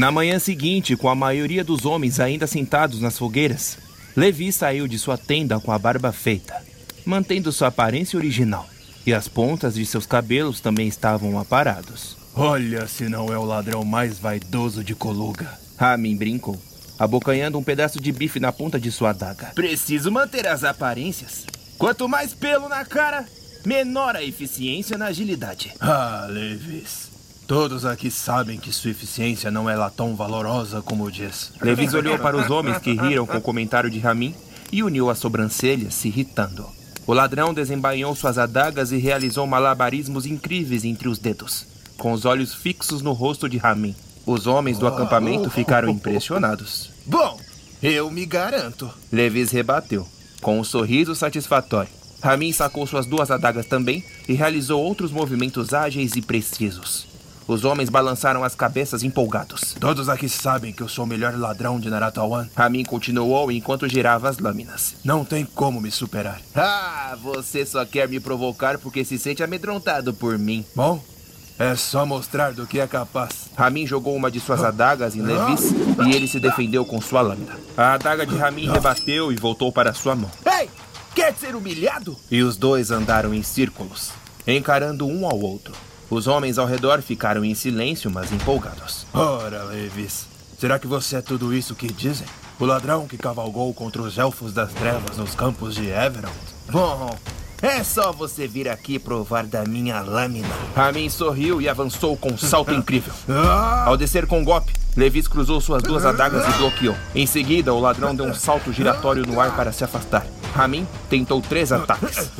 Na manhã seguinte, com a maioria dos homens ainda sentados nas fogueiras, Levi saiu de sua tenda com a barba feita, mantendo sua aparência original, e as pontas de seus cabelos também estavam aparados. Olha se não é o ladrão mais vaidoso de Coluga. Ramin brincou, abocanhando um pedaço de bife na ponta de sua adaga. Preciso manter as aparências. Quanto mais pelo na cara, menor a eficiência na agilidade. Ah, Levis. Todos aqui sabem que sua eficiência não é lá tão valorosa como diz. Levis olhou para os homens que riram com o comentário de Ramin e uniu as sobrancelhas, se irritando. O ladrão desembainhou suas adagas e realizou malabarismos incríveis entre os dedos, com os olhos fixos no rosto de Ramin. Os homens do acampamento ficaram impressionados. Bom, eu me garanto. Levis rebateu, com um sorriso satisfatório. Ramin sacou suas duas adagas também e realizou outros movimentos ágeis e precisos. Os homens balançaram as cabeças empolgados. Todos aqui sabem que eu sou o melhor ladrão de Naratawan. Ramin continuou enquanto girava as lâminas. Não tem como me superar. Ah, você só quer me provocar porque se sente amedrontado por mim. Bom, é só mostrar do que é capaz. Ramin jogou uma de suas adagas em Levis e ele se defendeu com sua lâmina. A adaga de Ramin rebateu e voltou para sua mão. Ei, quer ser humilhado? E os dois andaram em círculos, encarando um ao outro. Os homens ao redor ficaram em silêncio, mas empolgados. Ora, Levis, será que você é tudo isso que dizem? O ladrão que cavalgou contra os elfos das trevas nos campos de Everond? Bom, é só você vir aqui provar da minha lâmina. Ramin sorriu e avançou com um salto incrível. Ah! Ao descer com um golpe, Levis cruzou suas duas adagas e bloqueou. Em seguida, o ladrão deu um salto giratório no ar para se afastar. Ramin tentou três ataques.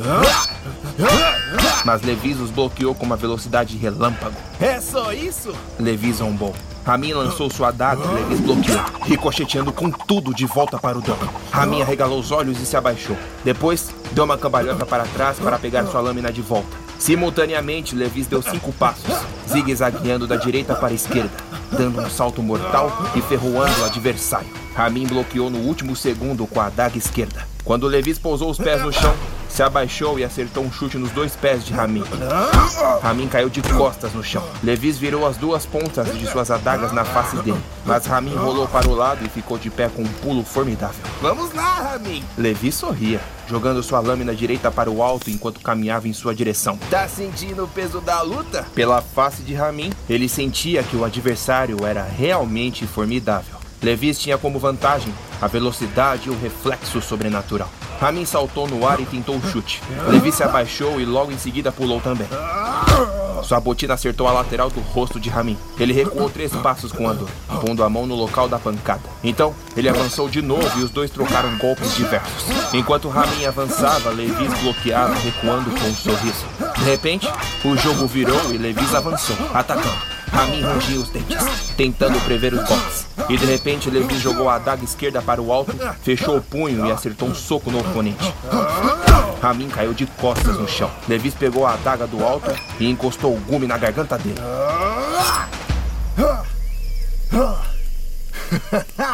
Mas Levis os bloqueou com uma velocidade relâmpago. É só isso? Levis zombou. Ramin lançou sua adaga e Levis bloqueou, ricocheteando com tudo de volta para o dono. Ramin arregalou os olhos e se abaixou. Depois, deu uma cambalhota para trás para pegar sua lâmina de volta. Simultaneamente, Levis deu cinco passos, zigue-zagueando da direita para a esquerda, dando um salto mortal e ferroando o adversário. Ramin bloqueou no último segundo com a adaga esquerda. Quando Levis pousou os pés no chão, se abaixou e acertou um chute nos dois pés de Ramin. Ramin caiu de costas no chão. Levis virou as duas pontas de suas adagas na face dele, mas Ramin rolou para o lado e ficou de pé com um pulo formidável. Vamos lá, Ramin! Levi sorria, jogando sua lâmina direita para o alto enquanto caminhava em sua direção. Tá sentindo o peso da luta? Pela face de Ramin, ele sentia que o adversário era realmente formidável. Levis tinha como vantagem a velocidade e o reflexo sobrenatural. Ramin saltou no ar e tentou o chute. Levi se abaixou e logo em seguida pulou também. Sua botina acertou a lateral do rosto de Ramin. Ele recuou três passos com a dor, pondo a mão no local da pancada. Então, ele avançou de novo e os dois trocaram golpes diversos. Enquanto Ramin avançava, Levis bloqueava, recuando com um sorriso. De repente, o jogo virou e Levis avançou, atacando. Ramin rangia os dentes, tentando prever os golpes. E de repente, Levi jogou a adaga esquerda para o alto, fechou o punho e acertou um soco no oponente. Ramin caiu de costas no chão. Levis pegou a adaga do alto e encostou o gume na garganta dele.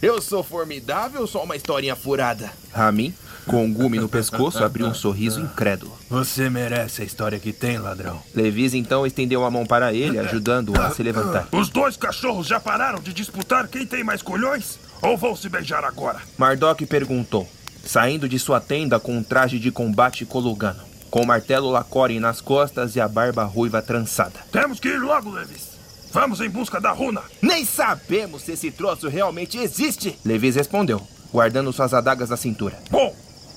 Eu sou formidável ou só uma historinha furada? Ramin, com um gume no pescoço, abriu um sorriso incrédulo. Você merece a história que tem, ladrão. Levis então estendeu a mão para ele, ajudando-o a se levantar. Os dois cachorros já pararam de disputar quem tem mais colhões? Ou vão se beijar agora? Mardok perguntou, saindo de sua tenda com um traje de combate colugano, com o martelo Lacore nas costas e a barba ruiva trançada. Temos que ir logo, Levis. Vamos em busca da runa. Nem sabemos se esse troço realmente existe. Levis respondeu, guardando suas adagas na cintura. Bom,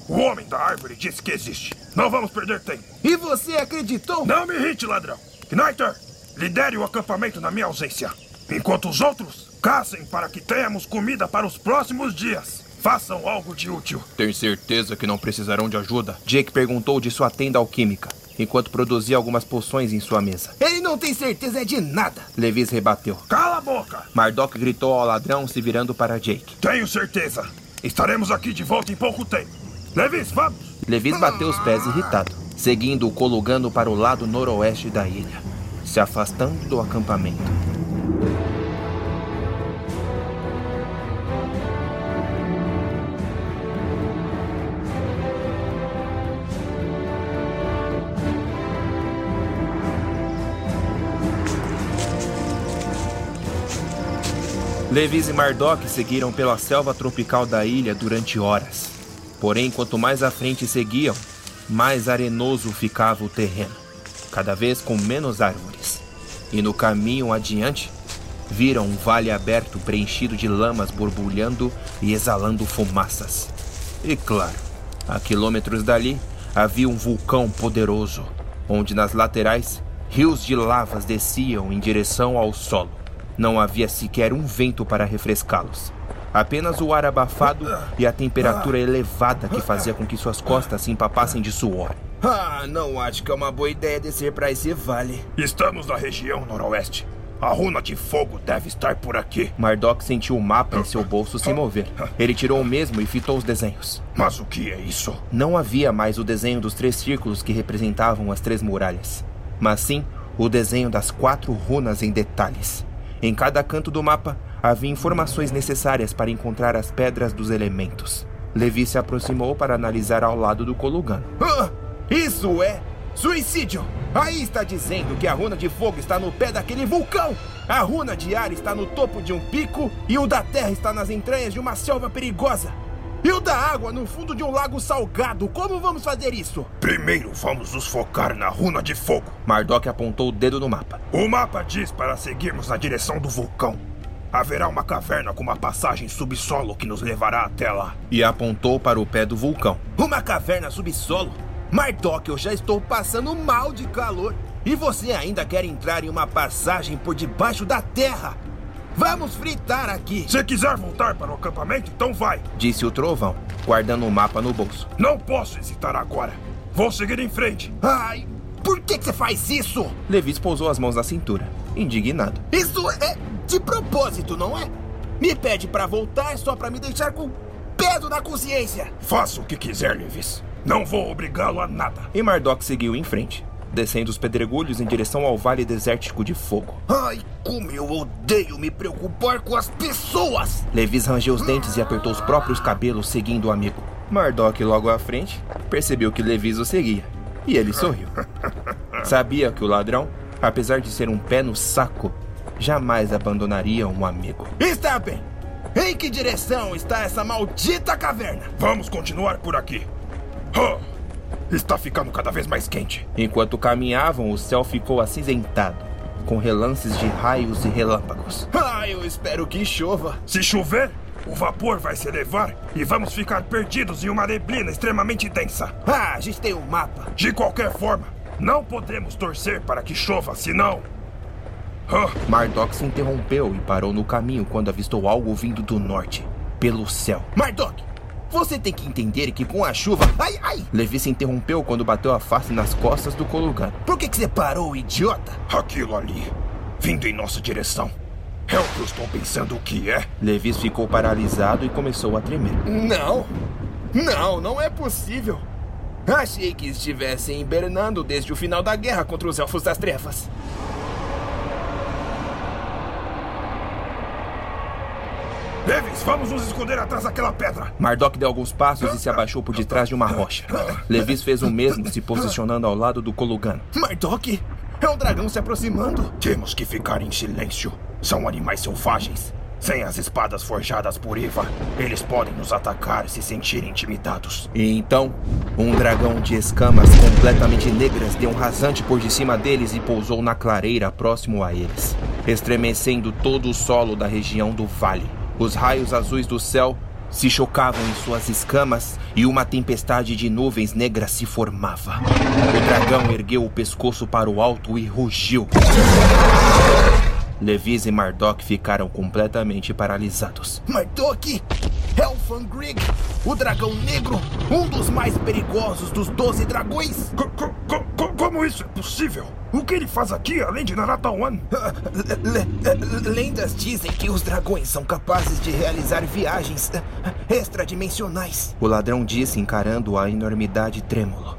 o homem da árvore disse que existe. Não vamos perder tempo. E você acreditou? Não me irrite, ladrão. Knighter, lidere o acampamento na minha ausência. Enquanto os outros caçem para que tenhamos comida para os próximos dias. Façam algo de útil. Tem certeza que não precisarão de ajuda? Jake perguntou de sua tenda alquímica, enquanto produzia algumas poções em sua mesa. Ele não tem certeza de nada. Levis rebateu. Cala a boca! Mardok gritou ao ladrão, se virando para Jake. Tenho certeza. Estaremos aqui de volta em pouco tempo. Levis, vamos! Levis bateu os pés irritado, seguindo-o colugando para o lado noroeste da ilha, se afastando do acampamento. Levis e Mardok seguiram pela selva tropical da ilha durante horas. Porém, quanto mais à frente seguiam, mais arenoso ficava o terreno, cada vez com menos árvores. E no caminho adiante, viram um vale aberto preenchido de lamas borbulhando e exalando fumaças. E claro, a quilômetros dali havia um vulcão poderoso, onde nas laterais rios de lavas desciam em direção ao solo. Não havia sequer um vento para refrescá-los. Apenas o ar abafado e a temperatura elevada que fazia com que suas costas se empapassem de suor. Ah, não acho que é uma boa ideia descer para esse vale. Estamos na região noroeste. A runa de fogo deve estar por aqui. Mardok sentiu o mapa em seu bolso se mover. Ele tirou o mesmo e fitou os desenhos. Mas o que é isso? Não havia mais o desenho dos três círculos que representavam as três muralhas, mas sim o desenho das quatro runas em detalhes. Em cada canto do mapa havia informações necessárias para encontrar as pedras dos elementos. Levi se aproximou para analisar ao lado do Kolugano. Ah, isso é suicídio! Aí está dizendo que a runa de fogo está no pé daquele vulcão! A runa de ar está no topo de um pico e o da terra está nas entranhas de uma selva perigosa! E o da água no fundo de um lago salgado. Como vamos fazer isso? Primeiro vamos nos focar na runa de fogo. Mardok apontou o dedo no mapa. O mapa diz para seguirmos na direção do vulcão. Haverá uma caverna com uma passagem subsolo que nos levará até lá. E apontou para o pé do vulcão. Uma caverna subsolo? Mardok, eu já estou passando mal de calor. E você ainda quer entrar em uma passagem por debaixo da terra? Vamos fritar aqui. Se quiser voltar para o acampamento, então vai. Disse o trovão, guardando o mapa no bolso. Não posso hesitar agora. Vou seguir em frente. Ai, por que, que você faz isso? Levis pousou as mãos na cintura, indignado. Isso é de propósito, não é? Me pede para voltar só para me deixar com peso na consciência. Faça o que quiser, Levis. Não vou obrigá-lo a nada. E Mardok seguiu em frente, descendo os pedregulhos em direção ao vale desértico de fogo. Ai, como eu odeio me preocupar com as pessoas! Levis rangeu os dentes e apertou os próprios cabelos, seguindo o amigo. Mardok, logo à frente, percebeu que Levis o seguia. E ele sorriu. Sabia que o ladrão, apesar de ser um pé no saco, jamais abandonaria um amigo. Está bem! Em que direção está essa maldita caverna? Vamos continuar por aqui. Oh, está ficando cada vez mais quente. Enquanto caminhavam, o céu ficou acinzentado, com relances de raios e relâmpagos. Ah, eu espero que chova. Se chover, o vapor vai se elevar e vamos ficar perdidos em uma neblina extremamente densa. Ah, a gente tem um mapa. De qualquer forma, não podemos torcer para que chova, senão. Oh. Mardok se interrompeu e parou no caminho quando avistou algo vindo do norte, pelo céu. Mardok, você tem que entender que com a chuva. Ai, ai! Levi se interrompeu quando bateu a face nas costas do Kologan. Por que, que você parou, idiota? Aquilo ali, vindo em nossa direção. É o que eu estou pensando o que é. Levis ficou paralisado e começou a tremer. Não! Não, não é possível! Achei que estivessem hibernando desde o final da guerra contra os Elfos das Trevas. Levis, vamos nos esconder atrás daquela pedra. Mardok deu alguns passos e se abaixou por detrás de uma rocha. Levis fez o mesmo, se posicionando ao lado do Kolugano. Mardok, é um dragão se aproximando. Temos que ficar em silêncio. São animais selvagens. Sem as espadas forjadas por Eva, eles podem nos atacar se sentirem intimidados. E então, um dragão de escamas completamente negras deu um rasante por de cima deles e pousou na clareira próximo a eles, estremecendo todo o solo da região do vale. Os raios azuis do céu se chocavam em suas escamas e uma tempestade de nuvens negras se formava. O dragão ergueu o pescoço para o alto e rugiu. Levis e Mardok ficaram completamente paralisados. Mardok! É o Fangrig, o dragão negro, um dos mais perigosos dos doze dragões! Co co co como isso é possível? O que ele faz aqui, além de Naratawan? Lendas dizem que os dragões são capazes de realizar viagens extradimensionais. O ladrão disse, encarando a enormidade trêmulo.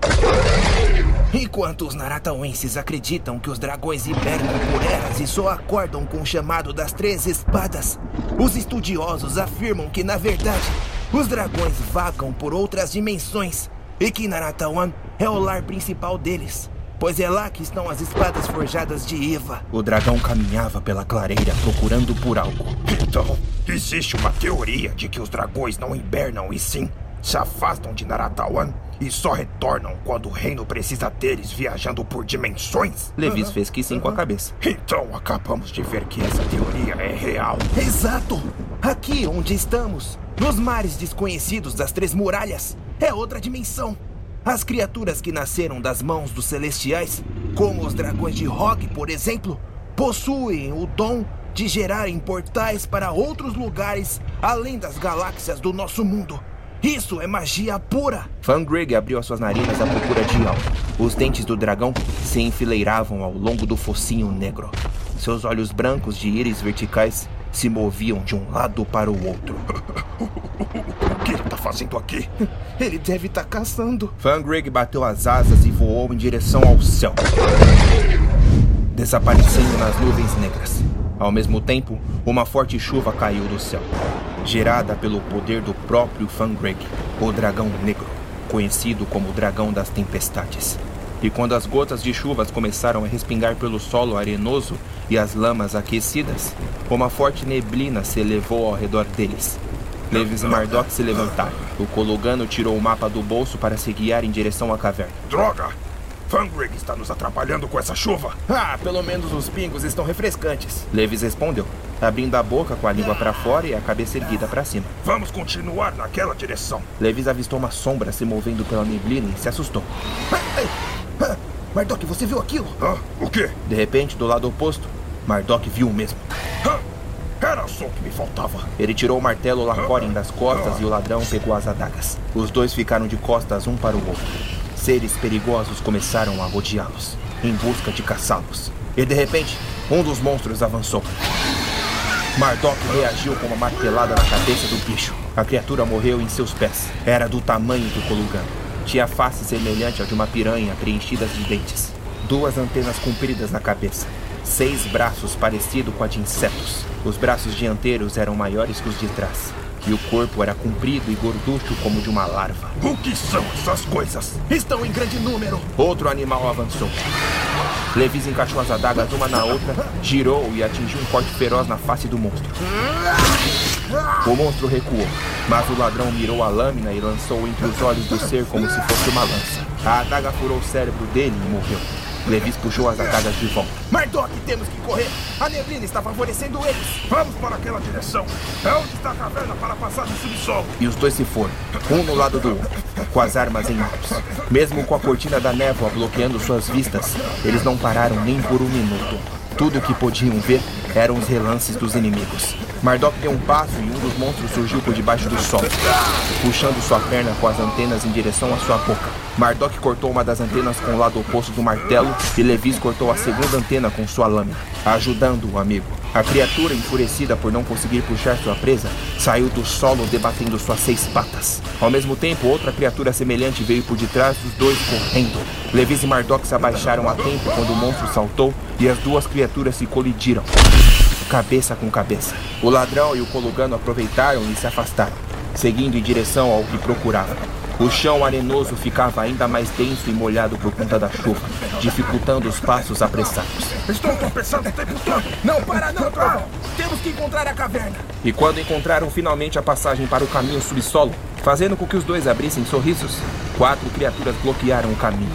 Enquanto os naratauenses acreditam que os dragões hibernam por eras e só acordam com o chamado das três espadas, os estudiosos afirmam que, na verdade, os dragões vagam por outras dimensões e que Naratawan é o lar principal deles. Pois é lá que estão as espadas forjadas de Eva. O dragão caminhava pela clareira procurando por algo. Então, existe uma teoria de que os dragões não hibernam e sim se afastam de Naratawan e só retornam quando o reino precisa deles viajando por dimensões? Levis fez que sim com a cabeça. Então acabamos de ver que essa teoria é real. Exato! Aqui onde estamos, nos mares desconhecidos das Três Muralhas, é outra dimensão. As criaturas que nasceram das mãos dos celestiais, como os dragões de Rogue, por exemplo, possuem o dom de gerarem portais para outros lugares além das galáxias do nosso mundo. Isso é magia pura! Fangrig abriu as suas narinas à procura de algo. Os dentes do dragão se enfileiravam ao longo do focinho negro. Seus olhos brancos de íris verticais se moviam de um lado para o outro. O que ele está fazendo aqui? Ele deve estar tá caçando. Fangrig bateu as asas e voou em direção ao céu, desaparecendo nas nuvens negras. Ao mesmo tempo, uma forte chuva caiu do céu, gerada pelo poder do próprio Fangrig, o dragão negro, conhecido como o dragão das tempestades. E quando as gotas de chuvas começaram a respingar pelo solo arenoso e as lamas aquecidas, uma forte neblina se elevou ao redor deles. Levis e Mardok se levantaram. O Cologano tirou o mapa do bolso para se guiar em direção à caverna. Droga! Fangrig está nos atrapalhando com essa chuva. Ah, pelo menos os pingos estão refrescantes. Levis respondeu, abrindo a boca com a língua para fora e a cabeça erguida para cima. Vamos continuar naquela direção. Levis avistou uma sombra se movendo pela neblina e se assustou. Mardok, você viu aquilo? Ah, o quê? De repente, do lado oposto, Mardok viu o mesmo. Era só o que me faltava. Ele tirou o martelo Lacorin das costas e o ladrão pegou as adagas. Os dois ficaram de costas um para o outro. Seres perigosos começaram a rodeá-los, em busca de caçá-los. E de repente, um dos monstros avançou. Mardok reagiu com uma martelada na cabeça do bicho. A criatura morreu em seus pés. Era do tamanho do Kolugan. Tinha face semelhante à de uma piranha preenchidas de dentes. Duas antenas compridas na cabeça. Seis braços parecidos com a de insetos. Os braços dianteiros eram maiores que os de trás. E o corpo era comprido e gorducho como de uma larva. O que são essas coisas? Estão em grande número. Outro animal avançou. Levis encaixou as adagas uma na outra, girou e atingiu um corte feroz na face do monstro. O monstro recuou, mas o ladrão mirou a lâmina e lançou entre os olhos do ser como se fosse uma lança. A adaga furou o cérebro dele e morreu. Levis puxou as adagas de volta. Mardok, temos que correr! A neblina está favorecendo eles! Vamos para aquela direção! É onde está a caverna para passar no subsolo! E os dois se foram, um no lado do outro, com as armas em mãos. Mesmo com a cortina da névoa bloqueando suas vistas, eles não pararam nem por um minuto. Tudo o que podiam ver eram os relances dos inimigos. Mardok deu um passo e um dos monstros surgiu por debaixo do sol, puxando sua perna com as antenas em direção à sua boca. Mardok cortou uma das antenas com o lado oposto do martelo e Levis cortou a segunda antena com sua lâmina, ajudando o amigo. A criatura, enfurecida por não conseguir puxar sua presa, saiu do solo debatendo suas seis patas. Ao mesmo tempo, outra criatura semelhante veio por detrás dos dois correndo. Levis e Mardok se abaixaram a tempo quando o monstro saltou e as duas criaturas se colidiram, cabeça com cabeça. O ladrão e o colugano aproveitaram e se afastaram, seguindo em direção ao que procuravam. O chão arenoso ficava ainda mais denso e molhado por conta da chuva, dificultando os passos apressados. Estou tropeçando o tempo todo! Não para não, Trovão! Temos que encontrar a caverna! E quando encontraram finalmente a passagem para o caminho subsolo, fazendo com que os dois abrissem sorrisos, quatro criaturas bloquearam o caminho.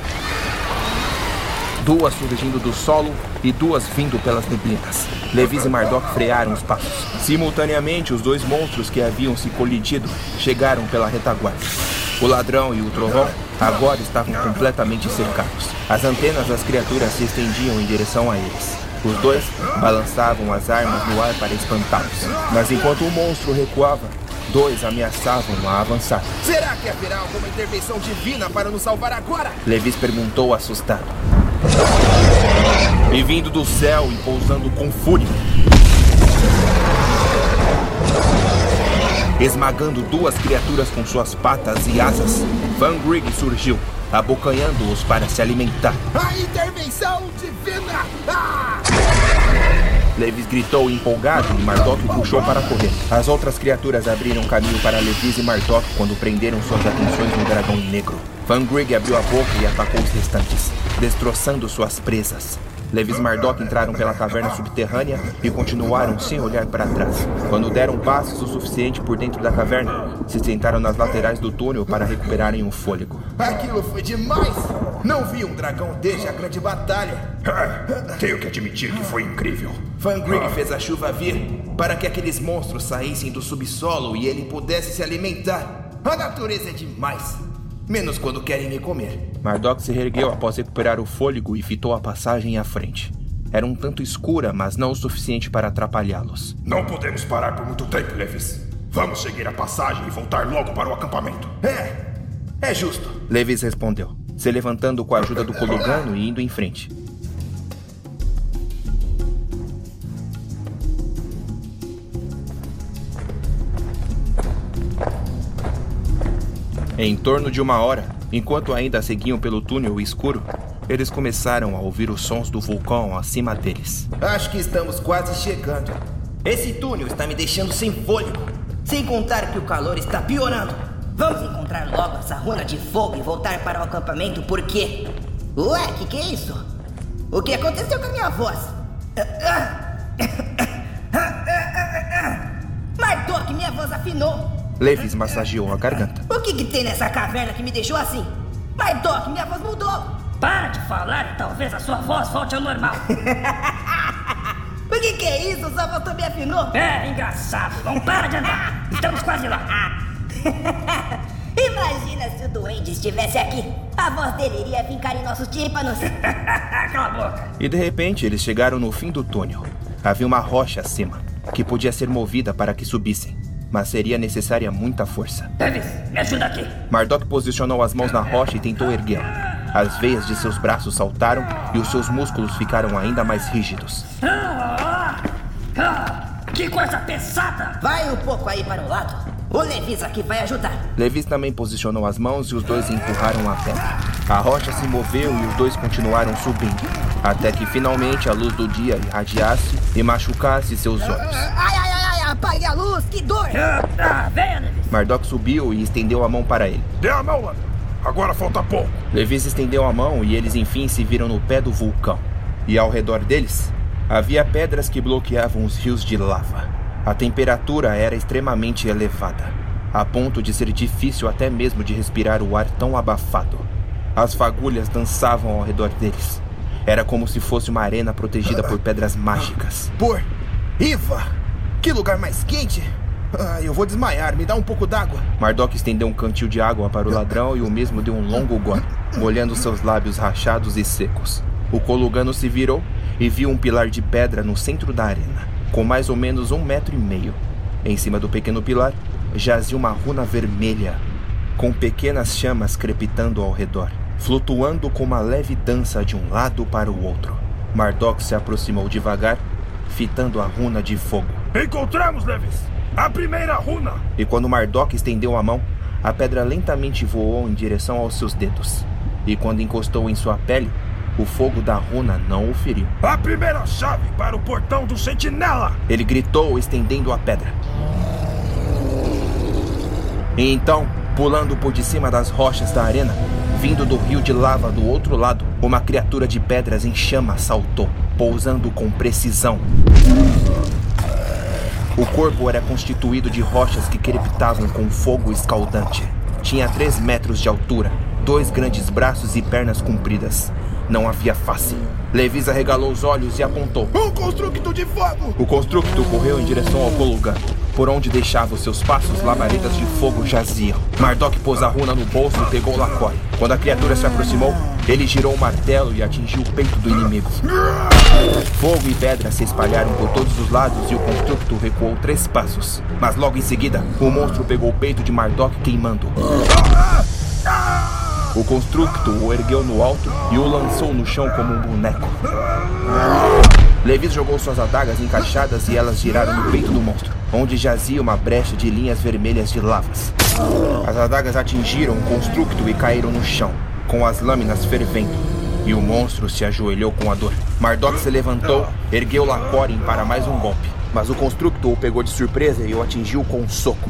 Duas surgindo do solo e duas vindo pelas neblinas. Levis e Mardok frearam os passos. Simultaneamente, os dois monstros que haviam se colidido chegaram pela retaguarda. O ladrão e o trovão agora estavam completamente cercados. As antenas das criaturas se estendiam em direção a eles. Os dois balançavam as armas no ar para espantá-los. Mas enquanto o monstro recuava, dois ameaçavam a avançar. Será que haverá alguma intervenção divina para nos salvar agora? Levis perguntou assustado. E vindo do céu e pousando com fúria. Esmagando duas criaturas com suas patas e asas, Van Grig surgiu, abocanhando-os para se alimentar. A intervenção divina! Ah! Levis gritou empolgado e Mardok o puxou para correr. As outras criaturas abriram caminho para Levis e Mardok quando prenderam suas atenções no dragão negro. Van Grig abriu a boca e atacou os restantes, destroçando suas presas. Levis e entraram pela caverna subterrânea e continuaram sem olhar para trás. Quando deram passos o suficiente por dentro da caverna, se sentaram nas laterais do túnel para recuperarem o fôlego. Aquilo foi demais! Não vi um dragão desde a grande batalha. Tenho que admitir que foi incrível. Van Grig fez a chuva vir para que aqueles monstros saíssem do subsolo e ele pudesse se alimentar. A natureza é demais. Menos quando querem me comer. Mardok se reergueu após recuperar o fôlego e fitou a passagem à frente. Era um tanto escura, mas não o suficiente para atrapalhá-los. Não podemos parar por muito tempo, Levis. Vamos seguir a passagem e voltar logo para o acampamento. É, é justo. Levis respondeu, se levantando com a ajuda do Colugano e indo em frente. Em torno de uma hora, enquanto ainda seguiam pelo túnel escuro, eles começaram a ouvir os sons do vulcão acima deles. Acho que estamos quase chegando. Esse túnel está me deixando sem fôlego. Sem contar que o calor está piorando. Vamos encontrar logo essa runa de fogo e voltar para o acampamento, porque. Ué, que que é isso? O que aconteceu com a minha voz? Mardok, minha voz afinou. Levis massageou a garganta. O que, que tem nessa caverna que me deixou assim? Mardok, minha voz mudou. Para de falar e talvez a sua voz volte ao normal. o que, que é isso? Sua voz também afinou? É, engraçado. Não para de andar. Estamos quase lá. Imagina se o duende estivesse aqui. A voz dele iria ficar em nossos tímpanos. Cala a boca. E de repente eles chegaram no fim do túnel. Havia uma rocha acima. que podia ser movida para que subissem, mas seria necessária muita força. Davis, me ajuda aqui. Mardok posicionou as mãos na rocha e tentou erguê-la. As veias de seus braços saltaram e os seus músculos ficaram ainda mais rígidos. Ah, ah, que coisa pesada! Vai um pouco aí para o lado. O Levis aqui vai ajudar. Levis também posicionou as mãos e os dois empurraram a pedra. A rocha se moveu e os dois continuaram subindo, até que finalmente a luz do dia irradiasse e machucasse seus olhos. Ai, ai, ai, apague a luz, que dor! Ah, venha, Levis. Mardok subiu e estendeu a mão para ele. Dê a mão, Lando. Agora falta pouco. Levis estendeu a mão e eles enfim se viram no pé do vulcão. E ao redor deles havia pedras que bloqueavam os rios de lava. A temperatura era extremamente elevada, a ponto de ser difícil até mesmo de respirar o ar tão abafado. As fagulhas dançavam ao redor deles. Era como se fosse uma arena protegida por pedras mágicas. Por Iva! Que lugar mais quente! Ah, eu vou desmaiar, me dá um pouco d'água. Mardok estendeu um cantil de água para o ladrão e o mesmo deu um longo gole, molhando seus lábios rachados e secos. O colugano se virou e viu um pilar de pedra no centro da arena com mais ou menos um metro e meio. Em cima do pequeno pilar jazia uma runa vermelha, com pequenas chamas crepitando ao redor, flutuando com uma leve dança de um lado para o outro. Mardok se aproximou devagar, fitando a runa de fogo. Encontramos, Levis! A primeira runa! E quando Mardok estendeu a mão, a pedra lentamente voou em direção aos seus dedos. E quando encostou em sua pele, o fogo da runa não o feriu. A primeira chave para o portão do sentinela! Ele gritou, estendendo a pedra. E então, pulando por de cima das rochas da arena, vindo do rio de lava do outro lado, uma criatura de pedras em chamas saltou, pousando com precisão. O corpo era constituído de rochas que crepitavam com fogo escaldante. Tinha três metros de altura, dois grandes braços e pernas compridas, não havia face. Levis arregalou os olhos e apontou. Um constructo de fogo! O constructo correu em direção ao Kolugan. Por onde deixava os seus passos, labaredas de fogo jaziam. Mardok pôs a runa no bolso e pegou o Lacore. Quando a criatura se aproximou, ele girou o martelo e atingiu o peito do inimigo. Fogo e pedra se espalharam por todos os lados e o constructo recuou três passos. Mas logo em seguida, o monstro pegou o peito de Mardok queimando. O constructo o ergueu no alto e o lançou no chão como um boneco. Levis jogou suas adagas encaixadas e elas giraram no peito do monstro, onde jazia uma brecha de linhas vermelhas de lavas. As adagas atingiram o constructo e caíram no chão, com as lâminas fervendo. E o monstro se ajoelhou com a dor. Mardok se levantou, ergueu Lacorin para mais um golpe. Mas o constructo o pegou de surpresa e o atingiu com um soco.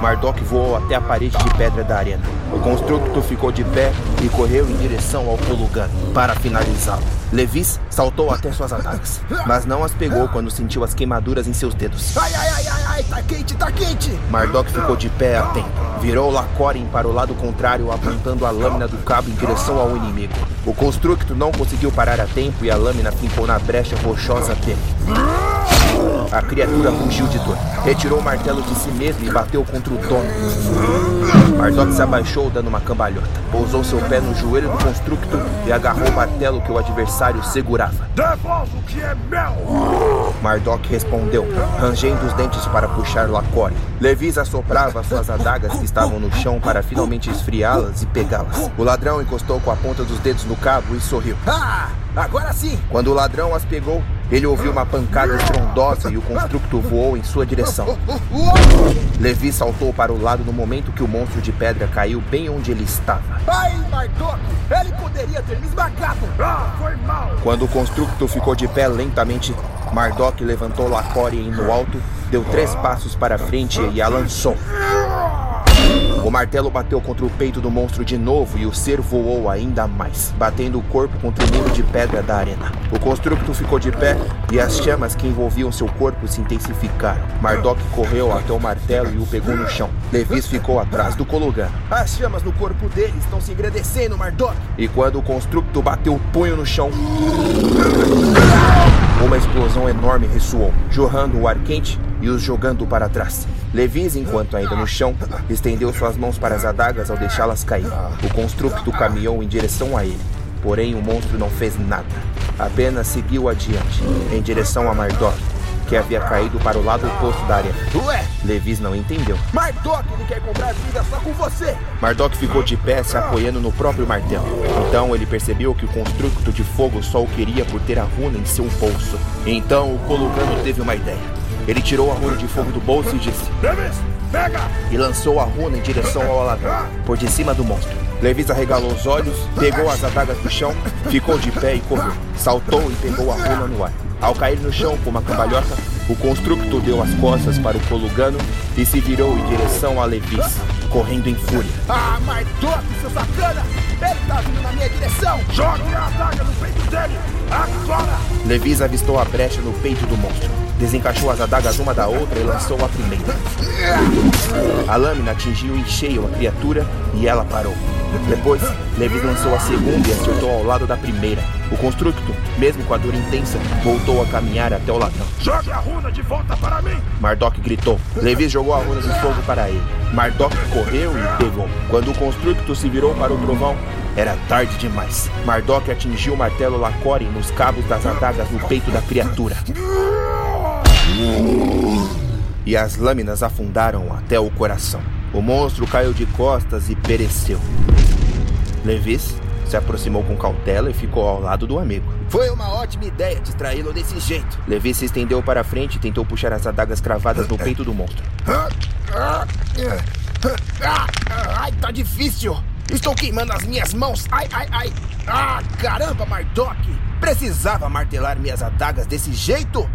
Mardok voou até a parede de pedra da arena. O constructo ficou de pé e correu em direção ao Kolugan para finalizá-lo. Levis saltou até suas adagas, mas não as pegou quando sentiu as queimaduras em seus dedos. Ai, ai, ai, ai, ai, tá quente, tá quente! Mardok ficou de pé atento. Virou Lacorin para o lado contrário, apontando a lâmina do cabo em direção ao inimigo. O constructo não conseguiu parar a tempo e a lâmina fincou na brecha rochosa dele. A criatura fugiu de dor. Retirou o martelo de si mesmo e bateu contra o dono. Mardok se abaixou dando uma cambalhota. Pousou seu pé no joelho do constructo e agarrou o martelo que o adversário segurava. Devolva o que é meu! Mardok respondeu, rangendo os dentes para puxar Lacore. Levis assoprava suas adagas que estavam no chão para finalmente esfriá-las e pegá-las. O ladrão encostou com a ponta dos dedos no cabo e sorriu. Ah! Agora sim! Quando o ladrão as pegou, ele ouviu uma pancada estrondosa e o construto voou em sua direção. Levi saltou para o lado no momento que o monstro de pedra caiu bem onde ele estava. Ai, Mardok! Ele poderia ter me esmagado! Ah, foi mal! Quando o construto ficou de pé lentamente, Mardok levantou Lacore no alto, deu três passos para frente e a lançou. O martelo bateu contra o peito do monstro de novo e o ser voou ainda mais, batendo o corpo contra o muro de pedra da arena. O construto ficou de pé e as chamas que envolviam seu corpo se intensificaram. Mardok correu até o martelo e o pegou no chão. Levis ficou atrás do Kolugan. As chamas no corpo dele estão se engrandecendo, Mardok! E quando o construto bateu o punho no chão, uma explosão enorme ressoou, jorrando o ar quente e os jogando para trás. Levis, enquanto ainda no chão, estendeu suas mãos para as adagas ao deixá-las cair. O construto caminhou em direção a ele, porém o monstro não fez nada. Apenas seguiu adiante, em direção a Mardok, que havia caído para o lado oposto da área. Ué, Levis não entendeu. Mardok ele quer comprar vida só com você. Mardok ficou de pé, se apoiando no próprio martelo. Então ele percebeu que o construto de fogo só o queria por ter a runa em seu bolso. Então o Colugano teve uma ideia. Ele tirou a runa de fogo do bolso e disse: Levis, pega! E lançou a runa em direção ao ladrão, por de cima do monstro. Levis arregalou os olhos, pegou as adagas do chão, ficou de pé e correu. Saltou e pegou a runa no ar. Ao cair no chão com uma cambalhota, o construto deu as costas para o Colugano e se virou em direção a Levis, correndo em fúria. Ah, Mardok, seu sacana! Ele tá vindo na minha direção! Jogue a adaga no peito dele! Agora! Levis avistou a brecha no peito do monstro. Desencaixou as adagas uma da outra e lançou a primeira. A lâmina atingiu em cheio a criatura e ela parou. Depois, Levis lançou a segunda e acertou ao lado da primeira. O construto, mesmo com a dor intensa, voltou a caminhar até o ladrão. Jogue a runa de volta para mim! Mardok gritou. Levis jogou a runa de fogo para ele. Mardok correu e pegou. Quando o construto se virou para o trovão, era tarde demais. Mardok atingiu o martelo Lacore nos cabos das adagas no peito da criatura. E as lâminas afundaram até o coração. O monstro caiu de costas e pereceu. Levis se aproximou com cautela e ficou ao lado do amigo. Foi uma ótima ideia distraí-lo desse jeito. Levi se estendeu para frente e tentou puxar as adagas cravadas no peito do monstro. Ai, tá difícil. Estou queimando as minhas mãos. Ai, ai, ai. Ah, caramba, Mardok. Precisava martelar minhas adagas desse jeito?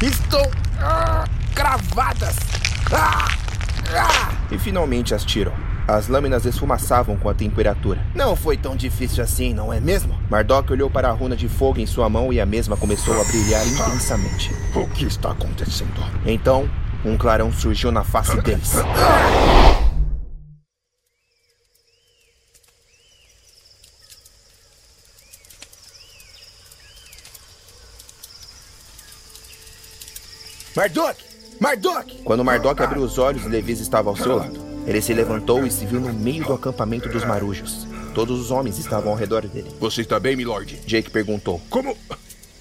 Estou ah, cravadas. Ah, ah. E finalmente as tirou. As lâminas esfumaçavam com a temperatura. Não foi tão difícil assim, não é mesmo? Mardok olhou para a runa de fogo em sua mão e a mesma começou a brilhar intensamente. O que está acontecendo? Então, um clarão surgiu na face deles. Mardok! Mardok! Quando Mardok abriu os olhos, Levis estava ao seu lado. Ele se levantou e se viu no meio do acampamento dos marujos. Todos os homens estavam ao redor dele. Você está bem, milord? Jake perguntou. Como.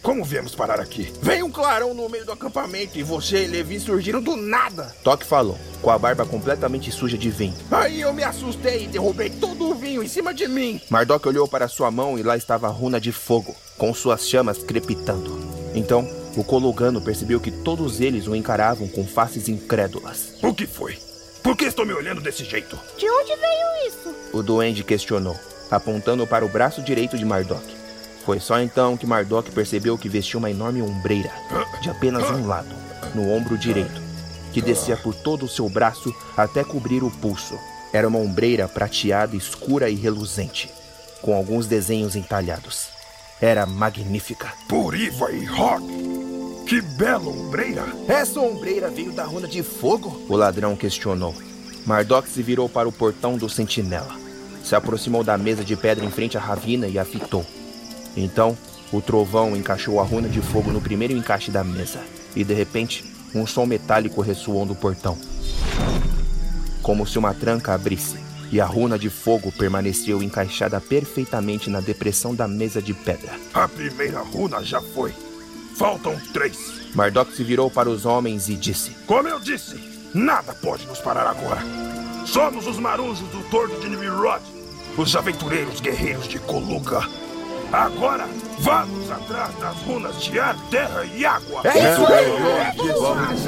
Como viemos parar aqui? Veio um clarão no meio do acampamento e você e Levi surgiram do nada. Toque falou, com a barba completamente suja de vinho. Aí eu me assustei e derrubei todo o vinho em cima de mim. Mardok olhou para sua mão e lá estava a runa de fogo, com suas chamas crepitando. Então, o Colugano percebeu que todos eles o encaravam com faces incrédulas. O que foi? Por que estão me olhando desse jeito? De onde veio isso? O duende questionou, apontando para o braço direito de Mardok. Foi só então que Mardok percebeu que vestia uma enorme ombreira, de apenas um lado, no ombro direito, que descia por todo o seu braço até cobrir o pulso. Era uma ombreira prateada, escura e reluzente, com alguns desenhos entalhados. Era magnífica. Por Iva e Rock! Que bela ombreira! Essa ombreira veio da runa de fogo? O ladrão questionou. Mardok se virou para o portão do sentinela. Se aproximou da mesa de pedra em frente à ravina e a fitou. Então, o trovão encaixou a runa de fogo no primeiro encaixe da mesa. E de repente, um som metálico ressoou do portão. Como se uma tranca abrisse. E a runa de fogo permaneceu encaixada perfeitamente na depressão da mesa de pedra. A primeira runa já foi. Faltam três. Mardok se virou para os homens e disse: Como eu disse, nada pode nos parar agora. Somos os marujos do tordo de Nimirod, os aventureiros guerreiros de Koluga. Agora, vamos atrás das runas de ar, terra e água. É isso aí! Vamos,